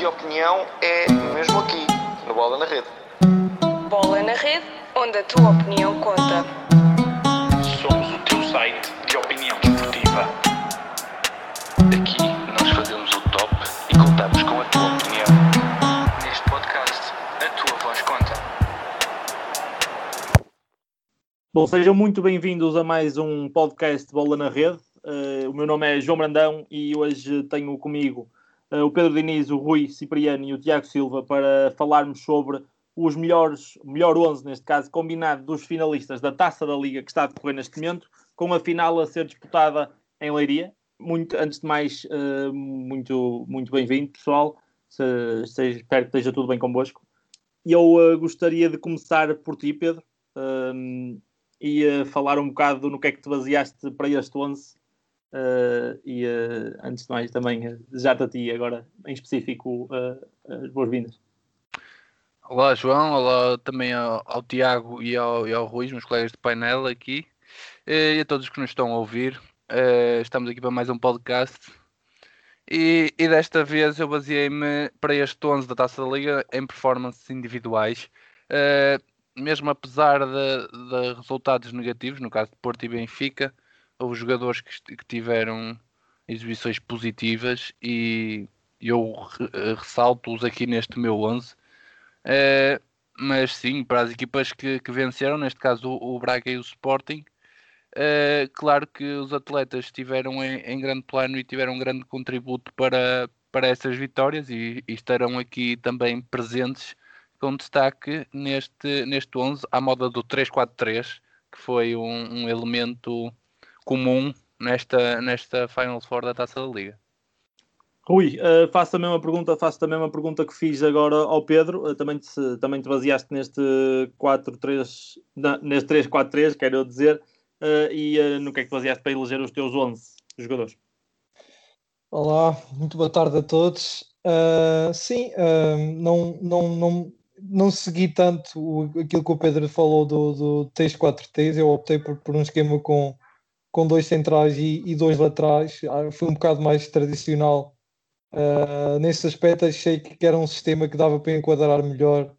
de opinião é mesmo aqui, no Bola na Rede. Bola na Rede, onde a tua opinião conta. Somos o teu site de opinião desportiva. Aqui nós fazemos o top e contamos com a tua opinião. Neste podcast, a tua voz conta. Bom, sejam muito bem-vindos a mais um podcast Bola na Rede. Uh, o meu nome é João Brandão e hoje tenho comigo o Pedro Diniz, o Rui Cipriano e o Tiago Silva para falarmos sobre os melhores, melhor 11, neste caso, combinado dos finalistas da Taça da Liga que está a decorrer neste momento, com a final a ser disputada em Leiria. Muito, antes de mais, uh, muito, muito bem-vindo, pessoal. Se, se, espero que esteja tudo bem convosco. Eu gostaria de começar por ti, Pedro e uh, falar um bocado no que é que te baseaste para este 11 Uh, e uh, antes de mais também uh, desejar-te a ti agora em específico as boas-vindas. Olá João, olá também ao, ao Tiago e ao, e ao Rui, meus colegas de painel aqui e a todos que nos estão a ouvir. estamos aqui para mais um podcast e, e desta vez eu baseei-me para este 11 da Taça da Liga em performances individuais. mesmo apesar de, de resultados negativos, no caso de Porto e Benfica, houve jogadores que, que tiveram exibições positivas e eu eh, ressalto-os aqui neste meu 11. Uh, eh, mas sim, para as equipas que, que venceram, neste caso o, o, Braga e o Sporting, uh, claro que os atletas estiveram em, em, grande plano e tiveram um grande contributo para, para essas vitórias e, e estarão aqui também presentes com destaque neste, neste 11 à moda do 3-4-3, que foi um, um elemento comum nesta, nesta Final Four da Taça da Liga. Rui, uh, faço a mesma pergunta, faço também uma pergunta que fiz agora ao Pedro, uh, também, te, também te baseaste neste 4-3, neste 3-4-3, quero eu dizer, uh, e no que é que te baseaste para eleger os teus 11 jogadores? Olá, muito boa tarde a todos. sim, não, não, não, não segui tanto o, aquilo que o Pedro falou do, do 3-4-3, eu optei por, por um esquema com com dois centrais e, e dois laterais. Ah, foi um bocado mais tradicional. Uh, nesse aspecto, achei que era um sistema que dava para enquadrar melhor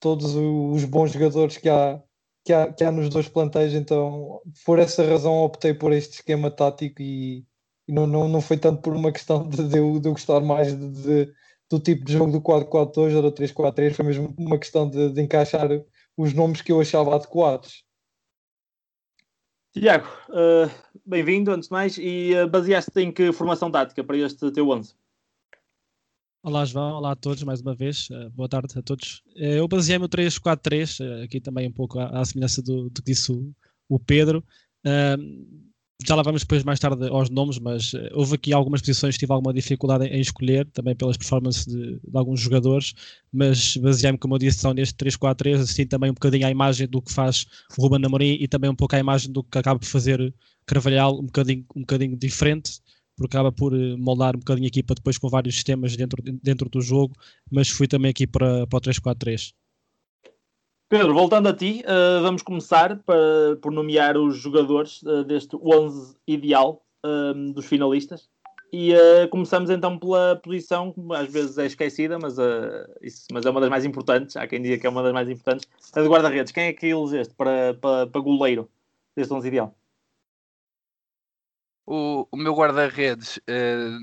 todos os bons jogadores que há, que há, que há nos dois plantéis. Então, por essa razão, optei por este esquema tático e, e não, não, não foi tanto por uma questão de, de, eu, de eu gostar mais de, de, do tipo de jogo do 4-4-2 ou do 3-4-3, foi mesmo uma questão de, de encaixar os nomes que eu achava adequados. Tiago, uh, bem-vindo antes de mais e uh, baseaste em que formação tática para este teu 11? Olá João, olá a todos mais uma vez, uh, boa tarde a todos. eu baseei-me no 3-4-3, aqui também um pouco à, à semelhança do, do, que disse o, o Pedro já lá vamos depois mais tarde aos nomes, mas uh, houve aqui algumas posições que tive alguma dificuldade em, em escolher, também pelas performances de, de alguns jogadores, mas baseei-me, como eu disse, só neste 3-4-3, assim também um bocadinho à imagem do que faz o Ruben Amorim e também um pouco à imagem do que acaba por fazer Carvalhal, um bocadinho, um bocadinho diferente, porque acaba por eh, moldar um bocadinho a equipa depois com vários sistemas dentro, dentro do jogo, mas fui também aqui para, para o 3-4-3. Pedro, voltando a ti, uh, vamos começar para, por nomear os jogadores uh, deste 11 ideal um, dos finalistas. E uh, começamos então pela posição, que às vezes é esquecida, mas, isso, mas é uma das mais importantes. Há quem diga que é uma das mais importantes. A de guarda-redes. Quem é que elegeste para, para, para goleiro deste 11 ideal? O, o meu guarda-redes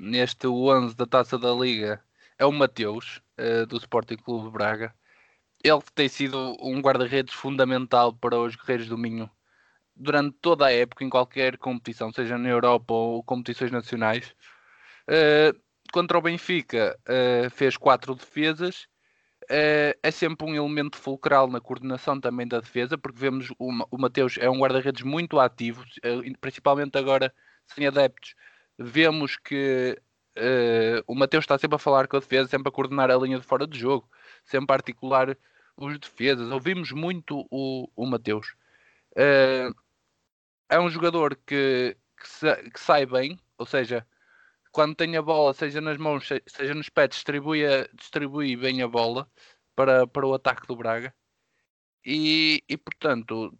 neste 11 da Taça da Liga é o Mateus, do Sporting Clube Braga ele tem sido um guarda-redes fundamental para os Guerreiros do Minho durante toda a época, em qualquer competição, seja na Europa ou competições nacionais. Uh, contra o Benfica, uh, fez quatro defesas. Uh, é sempre um elemento fulcral na coordenação também da defesa, porque vemos o Mateus é um guarda-redes muito ativo, principalmente agora sem adeptos. Vemos que o Mateus está sempre a falar com a defesa, sempre a coordenar a linha de fora de jogo sempre a articular os defesas. Ouvimos muito o, o Mateus. Uh, é um jogador que, que, sa, que, sai bem, ou seja, quando tem a bola, seja nas mãos, seja nos pés, distribui, distribui bem a bola para, para o ataque do Braga. E, e portanto,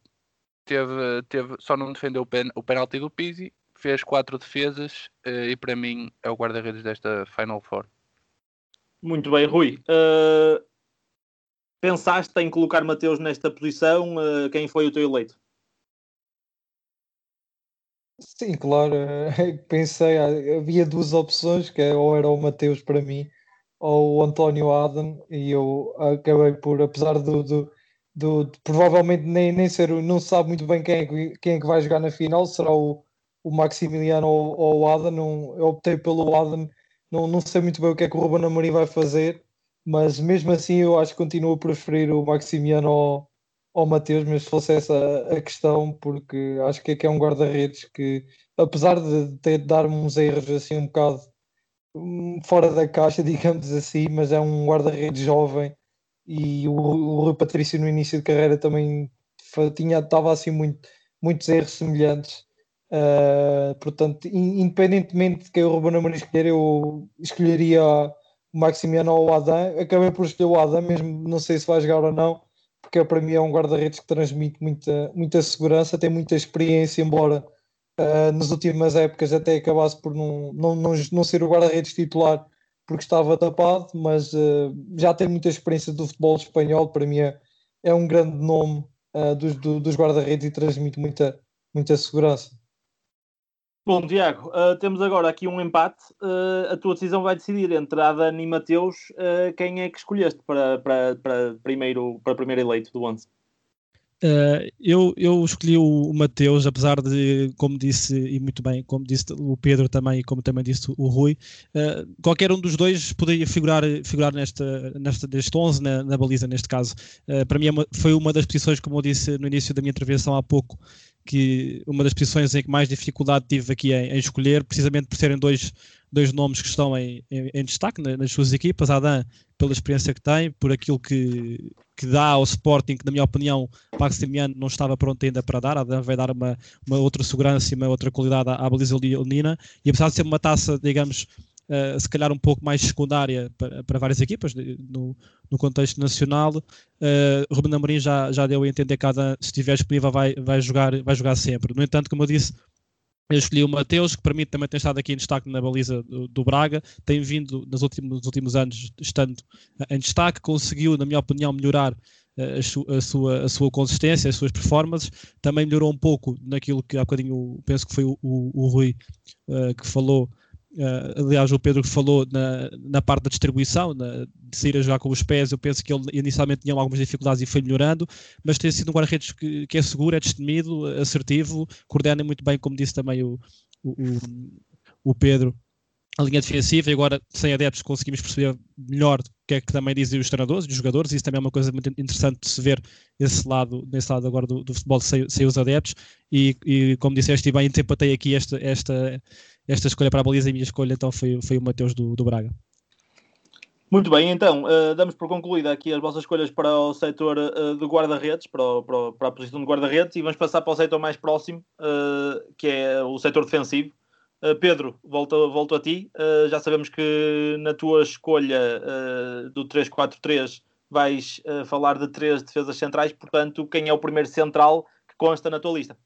teve, teve, só não defendeu o, pen, o penalti do Pizzi, fez quatro defesas uh, e para mim é o guarda-redes desta Final Four. Muito bem, Rui. Uh, pensaste em colocar Mateus nesta posição? Uh, quem foi o teu eleito? Sim, claro. Pensei, havia duas opções, que é, ou era o Mateus para mim, ou o António Adam, e eu acabei por, apesar do, do, do de, provavelmente nem, nem ser, não se sabe muito bem quem é, que, quem é que vai jogar na final, será o, o Maximiliano ou, ou o Adam, não, eu optei pelo Adam, não, não sei muito bem o que é que o Ruben Amorim vai fazer, mas mesmo assim eu acho que continuo a preferir o Maximiano ao, ao Mateus, mas se fosse essa a questão, porque acho que é, que é um guarda-redes que, apesar de ter de dar uns erros assim um bocado hum, fora da caixa, digamos assim, mas é um guarda-redes jovem e o, o Rui Patrício no início de carreira também tinha, estava assim muito, muitos erros semelhantes. Uh, portanto, independentemente de quem o Ruben Amorim escolher, eu escolheria o Maximiano ou o Adam. Acabei por escolher o Adam, mesmo não sei se vai jogar ou não porque para mim é um guarda-redes que transmite muita, muita segurança, tem muita experiência, embora uh, nas últimas épocas até acabasse por não, não, não, não ser o guarda-redes titular porque estava tapado, mas uh, já tem muita experiência do futebol espanhol, para mim é, é um grande nome uh, dos, do, dos guarda-redes e transmite muita, muita segurança. Bom, Tiago, uh, temos agora aqui um empate. Uh, a tua decisão vai decidir entre Adan e Mateus uh, quem é que escolheste para, para, para, primeiro, para primeiro eleito do 11. eu, eu escolhi o, Mateus, apesar de, como disse, e muito bem, como disse o Pedro também e como também disse o Rui, qualquer um dos dois poderia figurar, figurar nesta, nesta, neste 11, na, na baliza, neste caso. para mim é foi uma das posições, como eu disse no início da minha intervenção há pouco, que uma das posições em que mais dificuldade tive aqui em, em escolher, precisamente por serem dois, dois nomes que estão em, em, em destaque nas, nas suas equipas. Adam, pela experiência que tem, por aquilo que, que dá ao Sporting, que na minha opinião Maximiano não estava pronto ainda para dar. Adam vai dar uma, uma outra segurança e uma outra qualidade à, à baliza leonina. E apesar de ser uma taça, digamos, uh, se calhar um pouco mais secundária para, para várias equipas no, no contexto nacional. Uh, Ruben Amorim já, já deu a entender que cada, se estiver disponível vai, vai, jogar, vai jogar sempre. No entanto, como eu disse, eu escolhi o Mateus, que para mim também tem estado aqui em destaque na baliza do, do Braga, tem vindo nos últimos, nos últimos anos estando em destaque, conseguiu, na minha opinião, melhorar eh, a, a, sua, a sua consistência, as suas performances, também melhorou um pouco naquilo que há bocadinho penso que foi o, o, o Rui uh, que falou Uh, aliás, o Pedro falou na, na parte da distribuição, na, de sair a jogar com os pés. Eu penso que ele inicialmente tinha algumas dificuldades e foi melhorando, mas tem sido um guarda-redes que, que, é seguro, é destemido, assertivo, coordena muito bem, como disse também o, o, o Pedro, a linha defensiva. E agora, sem adeptos, conseguimos perceber melhor o que é que também dizem os treinadores e os jogadores. Isso também é uma coisa muito interessante de se ver esse lado, nesse lado agora do, do futebol sem, sem os adeptos. E, e como disseste bem, empatei aqui esta. esta esta escolha para a baliza e a minha escolha então foi, foi o Mateus do, do Braga. Muito bem, então uh, damos por concluída aqui as vossas escolhas para o setor uh, de guarda-redes, para, para, para, a posição de guarda-redes, e vamos passar para o setor mais próximo, uh, que é o setor defensivo. Pedro, volto, volto a ti. já sabemos que na tua escolha do 3-4-3 vais falar de três defesas centrais, portanto, quem é o primeiro central que consta na tua lista?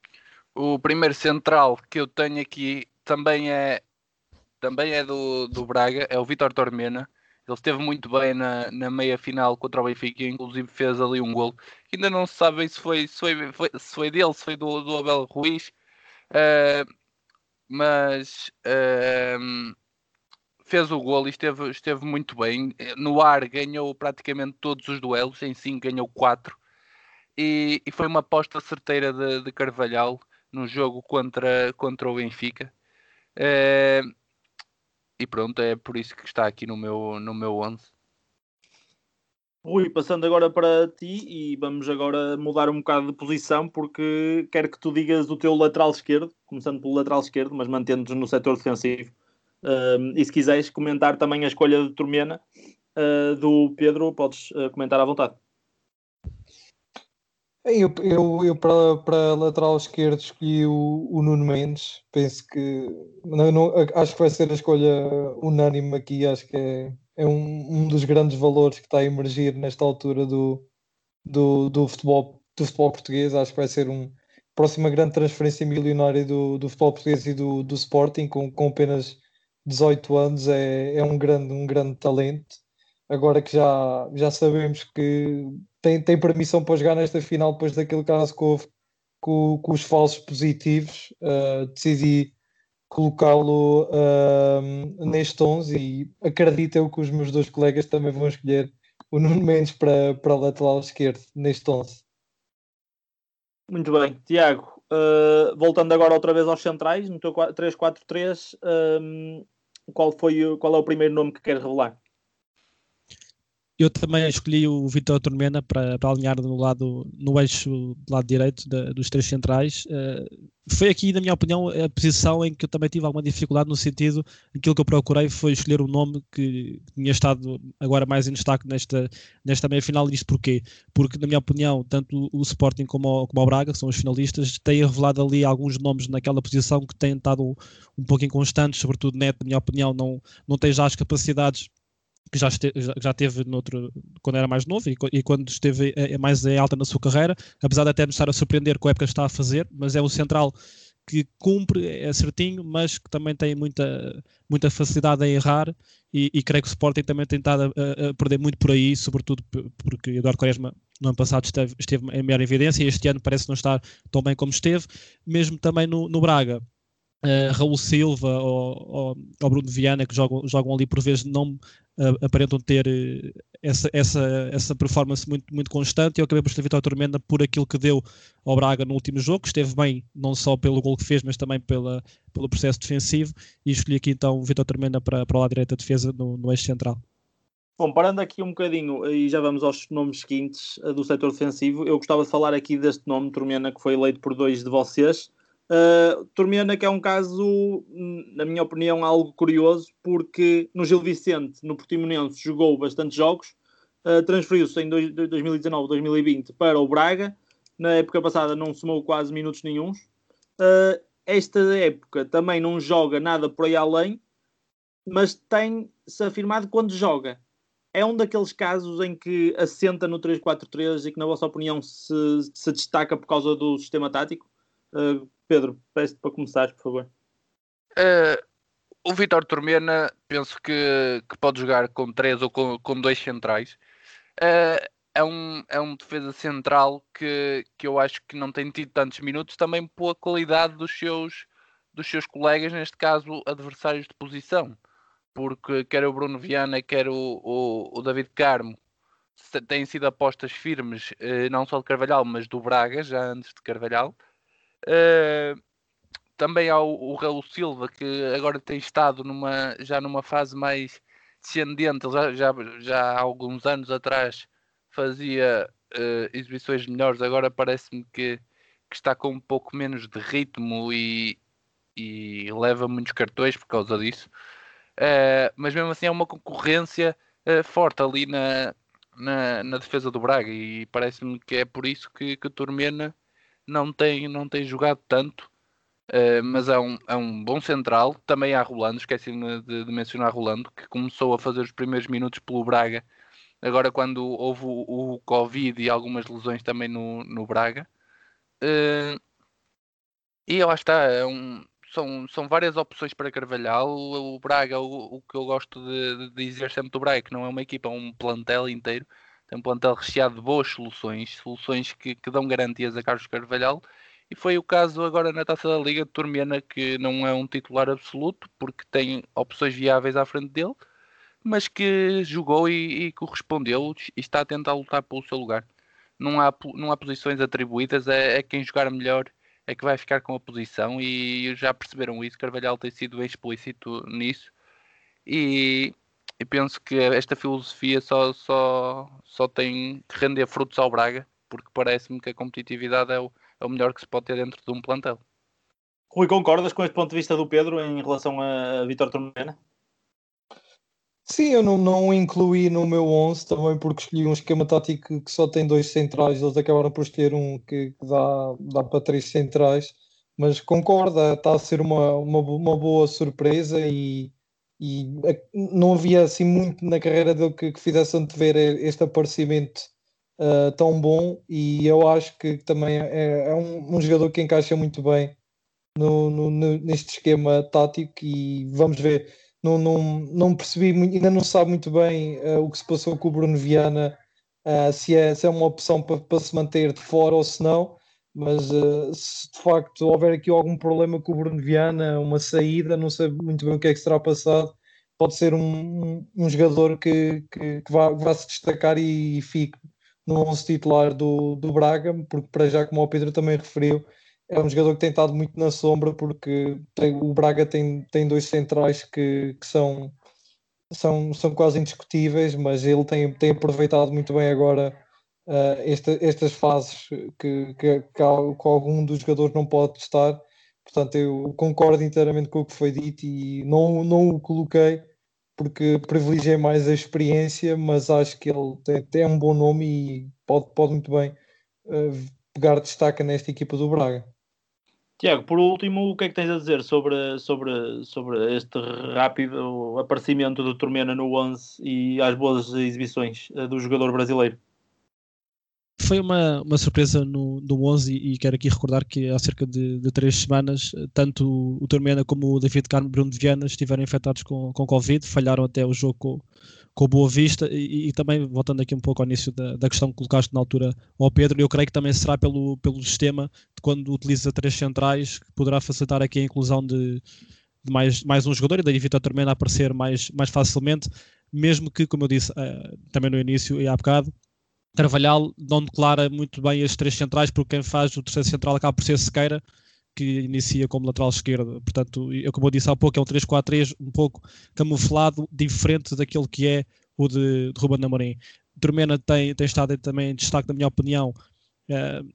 O primeiro central que eu tenho aqui também é, também é do, do Braga, é o Vitor Tormena. Ele esteve muito bem na, na meia final contra o Benfica, inclusive fez ali um gol. Ainda não se sabe se foi, se foi, foi se foi dele, se foi do, do Abel Ruiz, uh, mas uh, fez o gol e esteve, esteve muito bem. No ar ganhou praticamente todos os duelos, em 5 ganhou 4. E, e, foi uma aposta certeira de, de Carvalhal no jogo contra, contra o Benfica. É, e pronto, é por isso que está aqui no meu, no meu 11. Rui, passando agora para ti e vamos agora mudar um bocado de posição porque quero que tu digas o teu lateral esquerdo, começando pelo lateral esquerdo, mas mantendo-nos no setor defensivo. Um, e se quiseres comentar também a escolha de Turmena uh, do Pedro, podes uh, comentar à vontade. Eu, eu, eu para, para lateral esquerdo escolhi o, o Nuno Mendes. Penso que não, não, acho que vai ser a escolha unânime aqui. Acho que é, é um, um dos grandes valores que está a emergir nesta altura do, do, do, futebol, do futebol português. Acho que vai ser um próxima grande transferência milionária do, do futebol português e do, do Sporting, com, com apenas 18 anos. É, é um, grande, um grande talento agora que já, já sabemos que tem, tem permissão para jogar nesta final depois daquele caso que houve com, com os falsos positivos, uh, decidi colocá-lo uh, neste 11 e acredito eu que os meus dois colegas também vão escolher o Nuno Mendes para, para lateral esquerdo neste 11. Muito bem, Tiago, uh, voltando agora outra vez aos centrais, no teu 3-4-3, um, qual, foi, qual é o primeiro nome que queres revelar? Eu também escolhi o Vitor Tormena para, para alinhar no lado, no eixo do lado direito da, dos três centrais. Uh, foi aqui, na minha opinião, a posição em que eu também tive alguma dificuldade no sentido, aquilo que eu procurei foi escolher um nome que tinha estado agora mais em destaque nesta, nesta meia-final. E isto porquê? Porque, na minha opinião, tanto o Sporting como o, como o Braga, que são os finalistas, têm revelado ali alguns nomes naquela posição que têm estado um pouco inconstantes, sobretudo Neto, na minha opinião, não, não tem já as capacidades que já, esteve, já teve noutro, quando era mais novo e, e quando esteve é, é mais em alta na sua carreira, apesar de até nos estar a surpreender com a época que está a fazer, mas é um central que cumpre, é certinho, mas que também tem muita, muita facilidade em errar e, e creio que o Sporting também tem estado a, a, perder muito por aí, sobretudo porque Eduardo Quaresma no ano passado esteve, esteve em maior evidência e este ano parece não estar tão bem como esteve, mesmo também no, no Braga. Uh, Raul Silva ou, ou, ou, Bruno Viana que jogam, jogam ali por vezes não aparentam ter eh, essa, essa, essa performance muito, muito constante. Eu acabei por escolher Vitória Tormenta por aquilo que deu ao Braga no último jogo, esteve bem não só pelo gol que fez, mas também pela, pelo processo defensivo. E escolhi aqui então Vitória Tormenta para, para direito da defesa no, no eixo central. Bom, parando aqui um bocadinho e já vamos aos nomes seguintes do setor defensivo, eu gostava de falar aqui deste nome, Tormena, que foi eleito por dois de vocês. Uh, Turmiana, que é um caso, na minha opinião, algo curioso, porque no Gil Vicente, no Portimonense, jogou bastante jogos, uh, transferiu-se em 2019-2020 para o Braga, na época passada não somou quase minutos nenhums. Uh, esta época também não joga nada por aí além, mas tem-se afirmado quando joga. É um daqueles casos em que assenta no 3-4-3 e que, na vossa opinião, se, se destaca por causa do sistema tático? Uh, Pedro, peço para começar, por favor. Uh, o Vitor Tormena, penso que, que pode jogar com três ou com, com dois centrais. Uh, é, um, é um defesa central que, que eu acho que não tem tido tantos minutos, também pela qualidade dos seus, dos seus colegas, neste caso adversários de posição. Porque quer o Bruno Viana, quer o, o, o David Carmo, têm sido apostas firmes, não só de Carvalhal, mas do Braga, já antes de Carvalhal. Uh, também há o, o Raul Silva, que agora tem estado numa, já numa fase mais descendente. Ele já, já, já há alguns anos atrás fazia uh, exibições melhores, agora parece-me que, que, está com um pouco menos de ritmo e, e leva muitos cartões por causa disso. Uh, mas mesmo assim é uma concorrência uh, forte ali na, na, na, defesa do Braga e parece-me que é por isso que, que o Turmena não tem, não tem jogado tanto, uh, mas é um, é um bom central. Também há Rolando, esqueci-me de, de, mencionar Rolando, que começou a fazer os primeiros minutos pelo Braga. Agora, quando houve o, o Covid e algumas lesões também no, no Braga. Uh, e lá está, é um, são, são várias opções para Carvalhal. O, o Braga, o, o, que eu gosto de, de, dizer sempre do Braga, que não é uma equipa, é um plantel inteiro tem um plantel recheado de boas soluções, soluções que, que dão garantias a Carlos Carvalhal. E foi o caso agora na taça da Liga de Turmiana, que não é um titular absoluto, porque tem opções viáveis à frente dele, mas que jogou e, e correspondeu e está a tentar lutar pelo seu lugar. Não há, não há posições atribuídas, é, é quem jogar melhor é que vai ficar com a posição e já perceberam isso. Carvalhal tem sido explícito nisso. E, e penso que esta filosofia só, só, só tem que render frutos ao Braga, porque parece-me que a competitividade é o, é o melhor que se pode ter dentro de um plantel. Rui, concordas com este ponto de vista do Pedro em relação a Vitor Tormena? Sim, eu não, não incluí no meu 11 também porque escolhi um esquema tático que só tem dois centrais, eles acabaram por ter um que, que dá, dá para três centrais, mas concorda, está a ser uma, uma, uma boa surpresa e, e não havia assim muito na carreira dele que, que fizesse antever este aparecimento uh, tão bom. E eu acho que também é, é um, um, jogador que encaixa muito bem no, no, no, neste esquema tático. E vamos ver. Não, não, não percebi, ainda não sabe muito bem uh, o que se passou com o Bruno Viana, uh, se, é, se é uma opção para, para se manter de fora ou se não, mas uh, se de facto houver aqui algum problema com o Bruno Viana, uma saída, não sei muito bem o que é que será passado, pode ser um, um, jogador que, que, que vá, vá, se destacar e, e fique no 11 titular do, do Braga, porque para já, como o Pedro também referiu, é um jogador que tem estado muito na sombra porque tem, o Braga tem, tem dois centrais que, que são, são, são quase indiscutíveis, mas ele tem, tem aproveitado muito bem agora uh, esta, estas fases que, que, que, algum dos jogadores não pode estar. Portanto, eu concordo inteiramente com o que foi dito e não, não o coloquei porque privilegiei mais a experiência, mas acho que ele tem, tem um bom nome e pode, pode muito bem uh, pegar destaque nesta equipa do Braga. Tiago, por último, o que é que tens a dizer sobre, sobre, sobre este rápido aparecimento do Turmena no 11 e as boas exibições eh, do jogador brasileiro? Foi uma, uma surpresa no, no 11 e quero aqui recordar que há cerca de, de três semanas, tanto o Turmena como o David Carmo Bruno de Viana estiveram infectados com, com Covid, falharam até o jogo com, com Boa Vista e, e, também voltando aqui um pouco ao início da, da, questão que colocaste na altura ao Pedro, eu creio que também será pelo, pelo sistema de quando utiliza três centrais que poderá facilitar aqui a inclusão de, de mais, mais um jogador e daí Tormena a aparecer mais, mais facilmente, mesmo que, como eu disse uh, também no início e há bocado, Carvalhal não declara muito bem estes três centrais porque quem faz o terceiro central acaba por ser Sequeira que inicia como lateral esquerdo. Portanto, eu, como eu disse há pouco, é um 3-4-3 um pouco camuflado, diferente daquele que é o de, de Ruben Amorim. Termena tem, tem estado também em destaque, na minha opinião. Uh,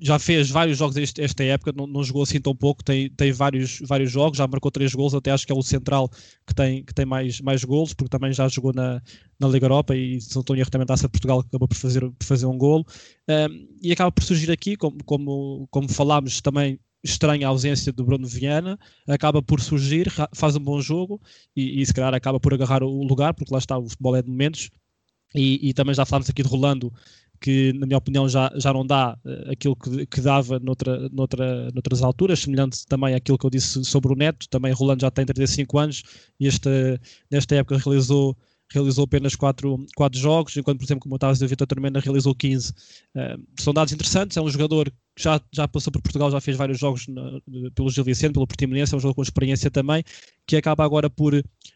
já fez vários jogos este, esta época, não, não, jogou assim tão pouco, tem, tem vários, vários jogos, já marcou três gols, até acho que é o central que tem, que tem mais, mais gols, porque também já jogou na, na Liga Europa e em erro também Taça de Portugal acabou por fazer, por fazer um golo. Um, e acaba por surgir aqui, como, como, como falámos também estranha a ausência do Bruno Viana, acaba por surgir, faz um bom jogo e, e se calhar acaba por agarrar o lugar, porque lá está, o futebol é de momentos. E, e também já falámos aqui de Rolando, que na minha opinião já, já não dá uh, aquilo que, que dava noutra, noutra, noutras alturas, semelhante também àquilo que eu disse sobre o Neto, também Rolando já tem 35 anos e esta, nesta época realizou realizou apenas 4, quatro jogos, enquanto, por exemplo, como eu estava a dizer, o Vitor Tormena realizou 15. Uh, eh, são dados interessantes, é um jogador já, já passou por Portugal, já fez vários jogos na, pelo Gil Vicente, pelo Portimonense, é um jogo com experiência também, que acaba agora por,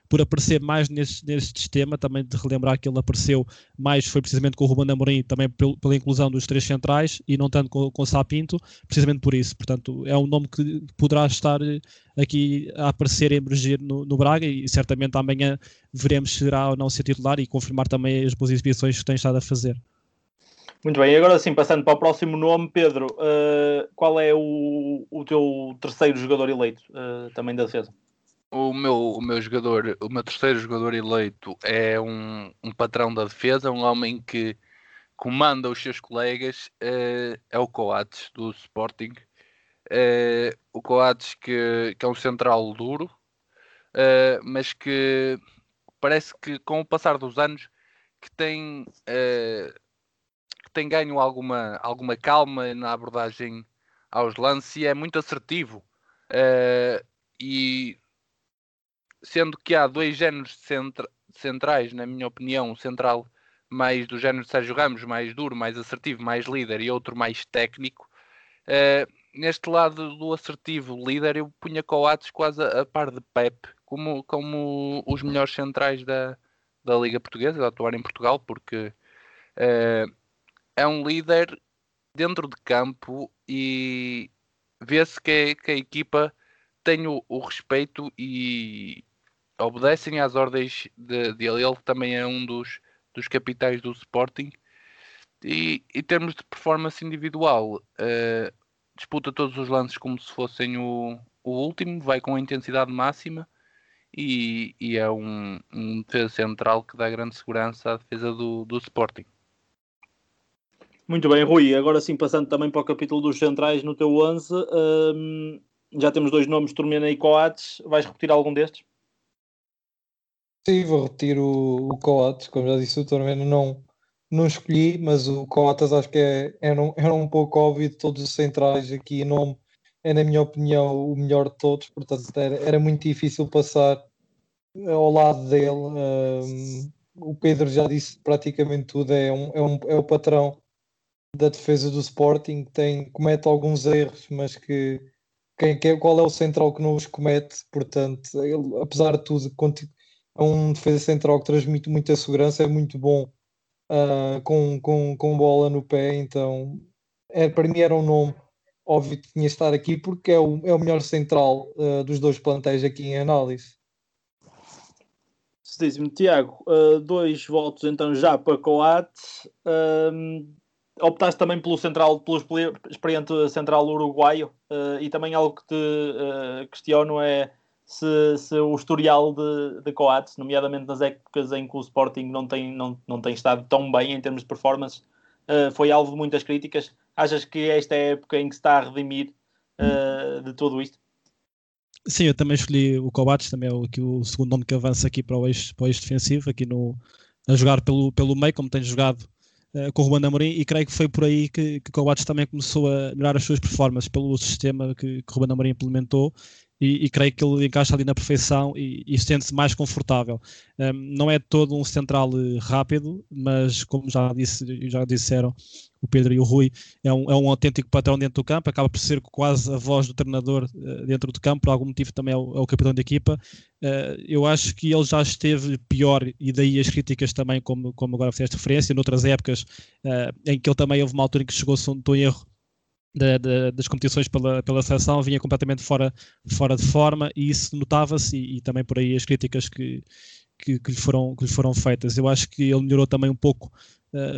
por aparecer mais neste, sistema, também de relembrar que ele apareceu mais, foi precisamente com o Ruben Amorim, também pelo, pela inclusão dos três centrais, e não tanto com, com o Sapinto, precisamente por isso. Portanto, é um nome que poderá estar aqui a aparecer e emergir no, no Braga, e certamente amanhã veremos se será ou não ser titular, e confirmar também as boas exibições que tem estado a fazer. Muito bem, agora sim, passando para o próximo nome, Pedro, uh, qual é o, o teu terceiro jogador eleito uh, também da defesa? O meu, o meu jogador, o meu terceiro jogador eleito é um, um patrão da defesa, um homem que comanda os seus colegas, uh, é o Coates do Sporting. o Coates que, que é um central duro, mas que parece que com o passar dos anos que tem tem ganho alguma, alguma calma na abordagem aos lances e é muito assertivo. Uh, e sendo que há dois géneros centra centrais, na minha opinião, um central mais do género de Sérgio Ramos, mais duro, mais assertivo, mais líder, e outro mais técnico. Uh, neste lado do assertivo líder, eu punha Coates quase a, a, par de Pep, como, como os melhores centrais da, da Liga Portuguesa, de atuar em Portugal, porque uh, é um líder dentro de campo e vê-se que, que, a equipa tem o, o, respeito e obedecem às ordens dele. De, ele também é um dos, dos capitais do Sporting. E em termos de performance individual, uh, disputa todos os lances como se fossem o, o último, vai com a intensidade máxima e, e é um, um defesa central que dá grande segurança à defesa do, do Sporting. Muito bem, Rui. Agora sim, passando também para o capítulo dos centrais no teu 11, hum, já temos dois nomes, Turmena e Coates. Vais repetir algum destes? Sim, vou repetir o, o Coates. Como já disse, o Turmena não, não escolhi, mas o Coates acho que é, era, um, era um pouco óbvio de todos os centrais aqui. Nome é, na minha opinião, o melhor de todos. Portanto, era, era muito difícil passar ao lado dele. Um, o Pedro já disse praticamente tudo, é, um, é, um, é o patrão da defesa do Sporting, tem, comete alguns erros, mas que quem, quem, qual é o central que não os comete, portanto, ele, apesar de tudo, é um defesa central que transmite muita segurança, é muito bom uh, com, com, com bola no pé, então é, para mim era um nome óbvio que tinha de estar aqui porque é o, é o melhor central uh, dos dois plantéis aqui em análise. Certíssimo. Tiago, uh, dois votos então já para Coates. Uh, optaste também pelo central, pelo experiente central uruguaio uh, e também algo que te uh, questiono é se, se, o historial de, de Coates, nomeadamente nas épocas em que o Sporting não tem, não, não tem estado tão bem em termos de performance, uh, foi alvo de muitas críticas. Achas que esta é a época em que se está a redimir de tudo isto? Sim, eu também escolhi o Coates, também é o, aqui, o segundo nome que avança aqui para o eixo, para o defensivo, aqui no, a jogar pelo, pelo meio, como tem jogado uh, com o Ruben Amorim, e creio que foi por aí que, que Coates também começou a melhorar as suas performances, pelo sistema que, que Ruben Amorim implementou, e, e, creio que ele encaixa ali na perfeição e, e sente-se mais confortável. Um, não é todo um central eh, rápido, mas como já, disse, já disseram o Pedro e o Rui, é um, é um autêntico patrão dentro do campo, acaba por ser quase a voz do treinador uh, dentro do campo, por algum motivo também é o, é o capitão da equipa. Uh, eu acho que ele já esteve pior, e daí as críticas também, como, como agora fizeste referência, noutras épocas uh, em que ele também houve uma altura em que chegou, se não em erro, da, da, das competições pela, pela seleção vinha completamente fora, fora de forma e isso notava-se e, e, também por aí as críticas que, que, que, lhe foram, que lhe foram feitas. Eu acho que ele melhorou também um pouco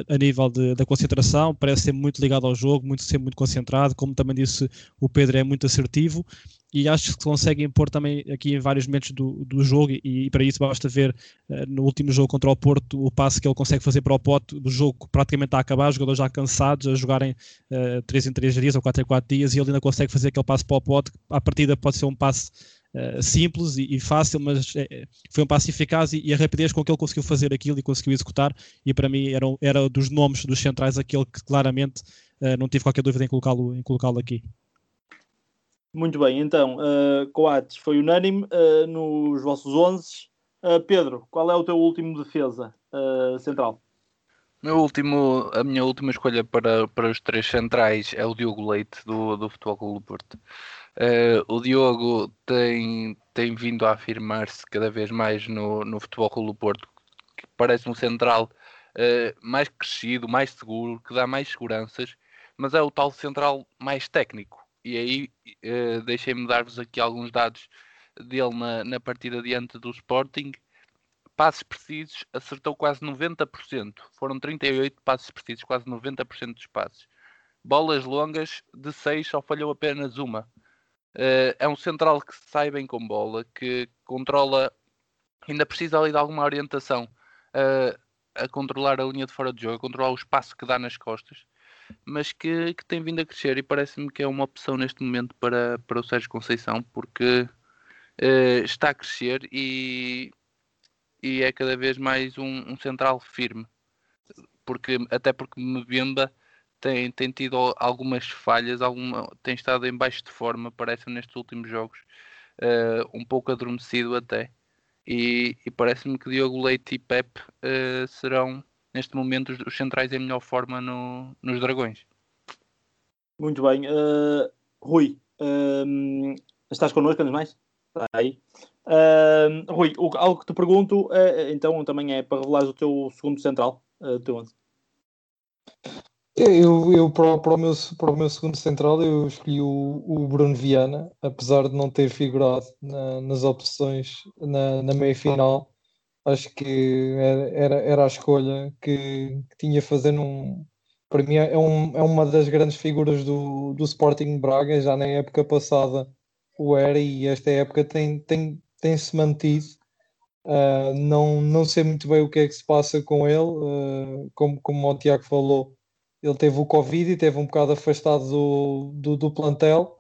a nível de, da concentração, parece ser muito ligado ao jogo, muito, ser muito concentrado, como também disse o Pedro, é muito assertivo e acho que consegue impor também aqui em vários momentos do, do jogo e, e para isso basta ver uh, no último jogo contra o Porto o passe que ele consegue fazer para o Pote do jogo praticamente a acabar, os jogadores já cansados a jogarem uh, 3 em 3 dias ou 4 em 4 dias e ele ainda consegue fazer aquele passe para o Pote, à partida pode ser um passe Uh, simples e, e, fácil, mas é, foi um passo eficaz e, e, a rapidez com que ele conseguiu fazer aquilo e conseguiu executar, e para mim era, era dos nomes dos centrais aquele que claramente uh, não tive qualquer dúvida em colocá-lo em colocá aqui. Muito bem, então, uh, Coates foi unânime uh, nos vossos 11. Uh, Pedro, qual é o teu último defesa uh, central? Meu último, a minha última escolha para, para os três centrais é o Diogo Leite, do, do Futebol Clube do Porto. Uh, o Diogo tem, tem vindo a afirmar-se cada vez mais no, no Futebol do Porto, que parece um central uh, mais crescido, mais seguro, que dá mais seguranças, mas é o tal central mais técnico e aí uh, deixem-me dar-vos aqui alguns dados dele na, na partida diante do Sporting. Passes precisos, acertou quase 90%. Foram 38 passes precisos, quase 90% dos passes. Bolas longas, de 6 só falhou apenas uma. Uh, é um central que sai bem com bola, que controla, ainda precisa ali de alguma orientação uh, a controlar a linha de fora de jogo, a controlar o espaço que dá nas costas mas que, que tem vindo a crescer e parece-me que é uma opção neste momento para, para o Sérgio Conceição, porque uh, está a crescer e, e é cada vez mais um, um central firme. Porque, até porque Mbemba tem, tem tido algumas falhas, alguma, tem estado em baixo de forma, parece-me nestes últimos jogos, uh, um pouco adormecido até. E, e parece-me que Diogo Leite e Pep uh, serão neste momento os, os centrais em melhor forma no, nos Dragões. Muito bem. Uh, Rui, uh, estás connosco, antes mais? Está aí. Uh, Rui, o, algo que te pergunto, então também é para revelares o teu segundo central, uh, teu 11. Eu, eu para, para, o meu, para o meu segundo central eu escolhi o, o Bruno Viana, apesar de não ter figurado na, nas opções na, na meia final acho que era, era, era a escolha que, que tinha a fazer num. Para mim é, um, é uma das grandes figuras do, do Sporting Braga, já na época passada o era e esta época tem, tem, tem se mantido. Uh, não, não sei muito bem o que é que se passa com ele, uh, como, como o Tiago falou, ele teve o Covid e teve um bocado afastado do, do, do plantel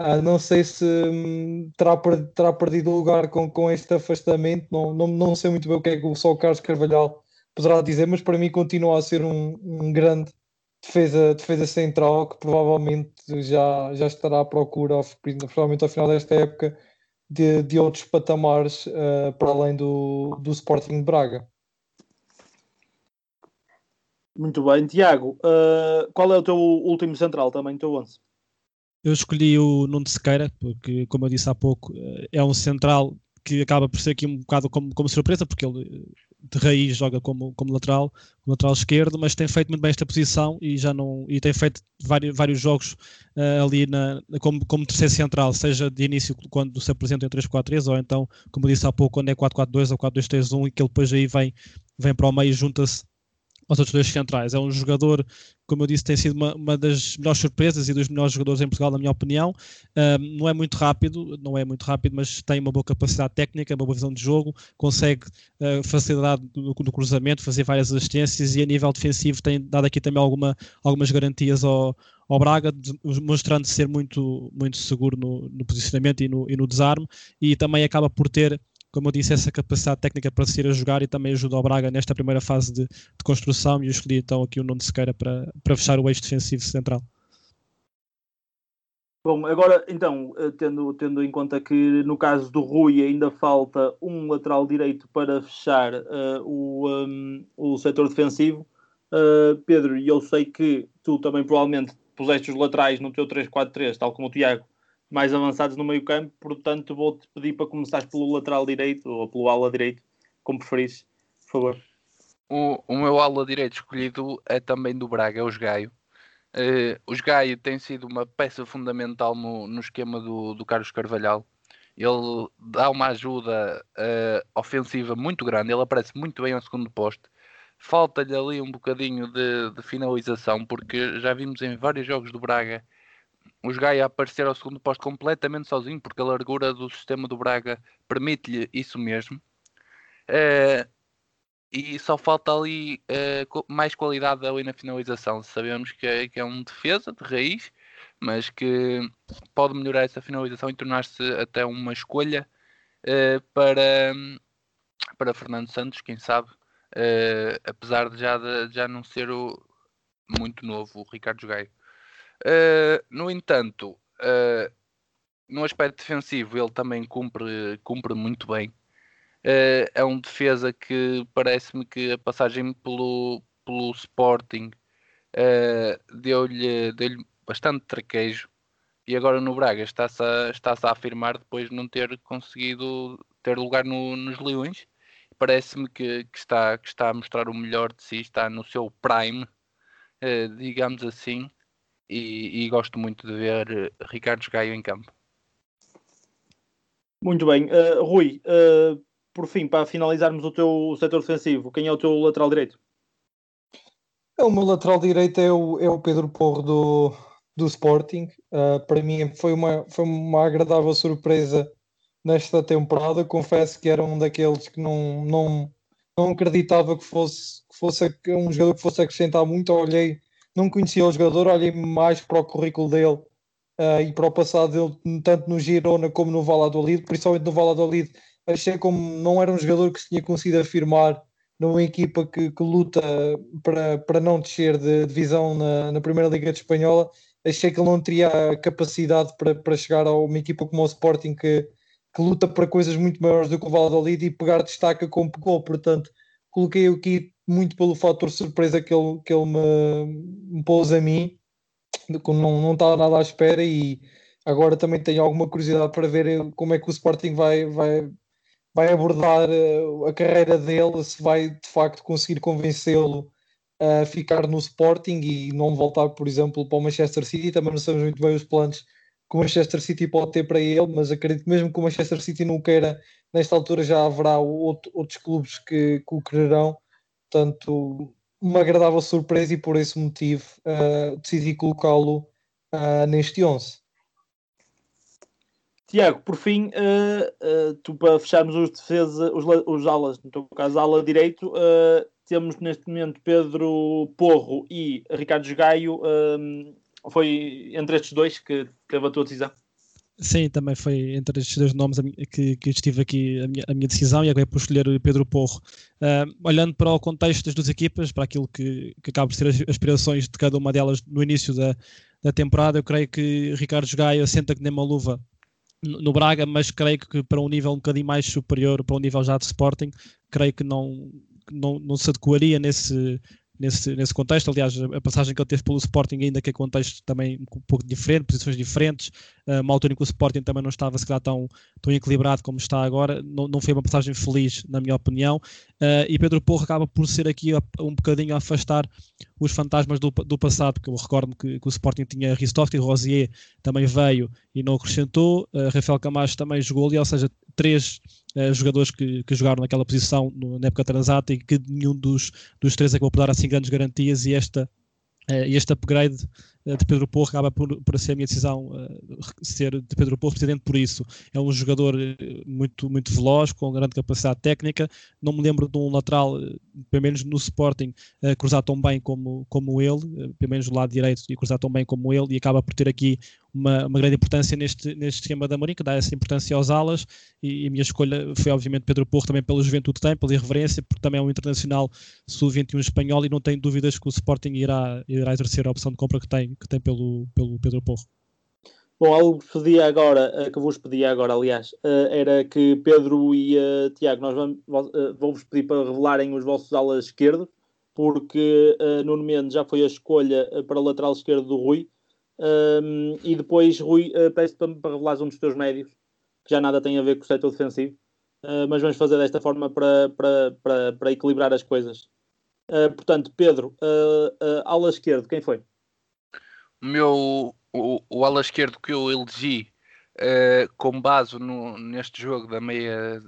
ah, não sei se hum, terá, terá perdido lugar com, com este afastamento, não, não, não sei muito bem o que é que o Sol Carlos Carvalhal poderá dizer, mas para mim continua a ser um, um grande defesa, defesa central que provavelmente já, já estará à procura, provavelmente ao final desta época, de, de outros patamares uh, para além do, do Sporting de Braga. Muito bem, Tiago, uh, qual é o teu último central também, o teu 11? Eu escolhi o Nuno Sequeira, porque, como eu disse há pouco, é um central que acaba por ser aqui um bocado como, como surpresa, porque ele de raiz joga como, como lateral, como lateral esquerdo, mas tem feito muito bem esta posição e já não e tem feito vários, vários jogos uh, ali na, como, como terceiro central, seja de início quando se apresenta em 3-4-3 ou então, como disse há pouco, quando é 4-4-2 ou 4-2-3-1 e que ele depois aí vem, vem para o meio e junta-se aos outros dois centrais. É um jogador, como eu disse, tem sido uma, uma, das melhores surpresas e dos melhores jogadores em Portugal, na minha opinião. Um, não é muito rápido, não é muito rápido, mas tem uma boa capacidade técnica, uma boa visão de jogo, consegue uh, facilidade no, no, cruzamento, fazer várias assistências e a nível defensivo tem dado aqui também alguma, algumas garantias ao, ao Braga, mostrando ser muito, muito seguro no, no posicionamento e no, e no desarme, e também acaba por ter como eu disse, essa capacidade técnica para se ir a jogar e também ajuda ao Braga nesta primeira fase de, de construção. E eu escolhi então aqui o Nuno Sequeira para, para fechar o eixo defensivo central. Bom, agora então, eh, tendo, tendo em conta que no caso do Rui ainda falta um lateral direito para fechar uh, o, um, o setor defensivo, uh, Pedro, e eu sei que tu também provavelmente puseste os laterais no teu 3-4-3, tal como o Tiago, mais avançados no meio campo, portanto vou-te pedir para começares pelo lateral direito ou pelo ala direito, como preferires, por favor. O, o meu ala direito escolhido é também do Braga, é o Gaio. Uh, o Gaio tem sido uma peça fundamental no, no esquema do, do Carlos Carvalhal. Ele dá uma ajuda uh, ofensiva muito grande, ele aparece muito bem ao segundo poste. Falta-lhe ali um bocadinho de, de finalização, porque já vimos em vários jogos do Braga os Gaia aparecer ao segundo posto completamente sozinho, porque a largura do sistema do Braga permite-lhe isso mesmo. Uh, e só falta ali uh, mais qualidade ali na finalização. Sabemos que é, que é um defesa de raiz, mas que pode melhorar essa finalização e tornar-se até uma escolha uh, para, para Fernando Santos, quem sabe, apesar de já, de já não ser o, muito novo, o Ricardo Gaio. Uh, no entanto, uh, no aspecto defensivo, ele também cumpre, cumpre muito bem. Uh, é um defesa que parece-me que a passagem pelo, pelo Sporting deu-lhe deu bastante traquejo e agora no Braga está-se a, está a afirmar depois de não ter conseguido ter lugar no, nos Leões. Parece-me que, que, está, que está a mostrar o melhor de si, está no seu prime, digamos assim e, e gosto muito de ver Ricardo Gaio em campo. Muito bem. Uh, Rui, uh, por fim, para finalizarmos o teu setor defensivo, quem é o teu lateral direito? É, o meu lateral direito é o, é o Pedro Porro do, do Sporting. Uh, para mim foi uma, foi uma agradável surpresa nesta temporada. Confesso que era um daqueles que não, não, não acreditava que fosse, que fosse um jogador que fosse acrescentar muito. Olhei não conhecia o jogador, olhei mais para o currículo dele uh, e para o passado dele, tanto no Girona como no Valladolid, principalmente no Valladolid, achei como não era um jogador que se tinha conseguido afirmar numa equipa que, que luta para, para não descer de divisão na, na Primeira Liga de Espanhola, achei que ele não teria a capacidade para, para chegar a uma equipa como o Sporting que, que luta para coisas muito maiores do que o Valladolid e pegar destaca como pegou, portanto coloquei aqui muito pelo fator surpresa que ele, que ele me, me pôs a mim, não, não estava nada à espera e agora também tenho alguma curiosidade para ver como é que o Sporting vai, vai, vai abordar eh, a carreira dele, se vai de facto conseguir convencê-lo a ficar no Sporting e não voltar, por exemplo, para o Manchester City. Também não sabemos muito bem os planos que o Manchester City pode ter para ele, mas acredito que mesmo que o Manchester City não queira, nesta altura já haverá outro, outros clubes que, que o quererão Portanto, uma agradável surpresa e por esse motivo uh, decidi colocá-lo uh, neste 11. Tiago, por fim, uh, tu para fecharmos os defesa, os, os alas, no teu caso, ala direito, temos neste momento Pedro Porro e Ricardo Gaio. Foi entre estes dois que teve a tua decisão? Sim, também foi entre estes dois nomes que, que estive aqui a minha, a minha decisão e agora por escolher Pedro Porro. Uh, olhando para o contexto das duas equipas, para aquilo que, que acaba por ser as aspirações de cada uma delas no início da, da temporada, eu creio que Ricardo Gaia senta que nem uma luva no Braga, mas creio que para um nível um bocadinho mais superior, para um nível já de Sporting, creio que não, não, não se adequaria nesse, nesse, nesse contexto. Aliás, a passagem que ele teve pelo Sporting, ainda que é contexto também um pouco diferente, posições diferentes, uh, uma altura em que o Sporting também não estava se calhar tão, tão equilibrado como está agora, não, não foi uma passagem feliz, na minha opinião. Uh, e Pedro Porro acaba por ser aqui um bocadinho a afastar os fantasmas do, do passado, porque eu recordo que, que o Sporting tinha Ristoff e Rosier também veio e não acrescentou, uh, Rafael Camacho também jogou ali, ou seja, três uh, jogadores que, que, jogaram naquela posição no, na época transata e que nenhum dos, dos três acabou por dar assim grandes garantias e esta uh, este upgrade de Pedro Porro acaba por, por ser a minha decisão ser de Pedro Porro presidente por isso. É um jogador muito, muito veloz, com grande capacidade técnica. Não me lembro de um lateral, pelo menos no Sporting, cruzar tão bem como, como ele, pelo menos do lado direito, e cruzar tão bem como ele, e acaba por ter aqui uma, uma, grande importância neste, neste esquema da Mourinho, que dá essa importância aos alas, e, e, a minha escolha foi obviamente Pedro Porro, também pela juventude que tem, pela irreverência, porque também é um internacional sub-21 espanhol e não tenho dúvidas que o Sporting irá, irá exercer a opção de compra que tem, que tem pelo, pelo Pedro Porro. Bom, algo que pedia agora, eh, que vos pedia agora, aliás, eh, era que Pedro e uh, Tiago, nós vamos, vou-vos pedir para revelarem os vossos alas esquerdos, porque uh, Nuno Mendes já foi a escolha para o lateral esquerdo do Rui, um, e depois, Rui, uh, peço para, para revelares um dos teus médios, que já nada tem a ver com o setor defensivo, mas vamos fazer desta forma para, para, para, para equilibrar as coisas. Portanto, Pedro, ala esquerdo, quem foi? Meu, o, o ala esquerdo que eu elegi com base no, neste jogo da meia,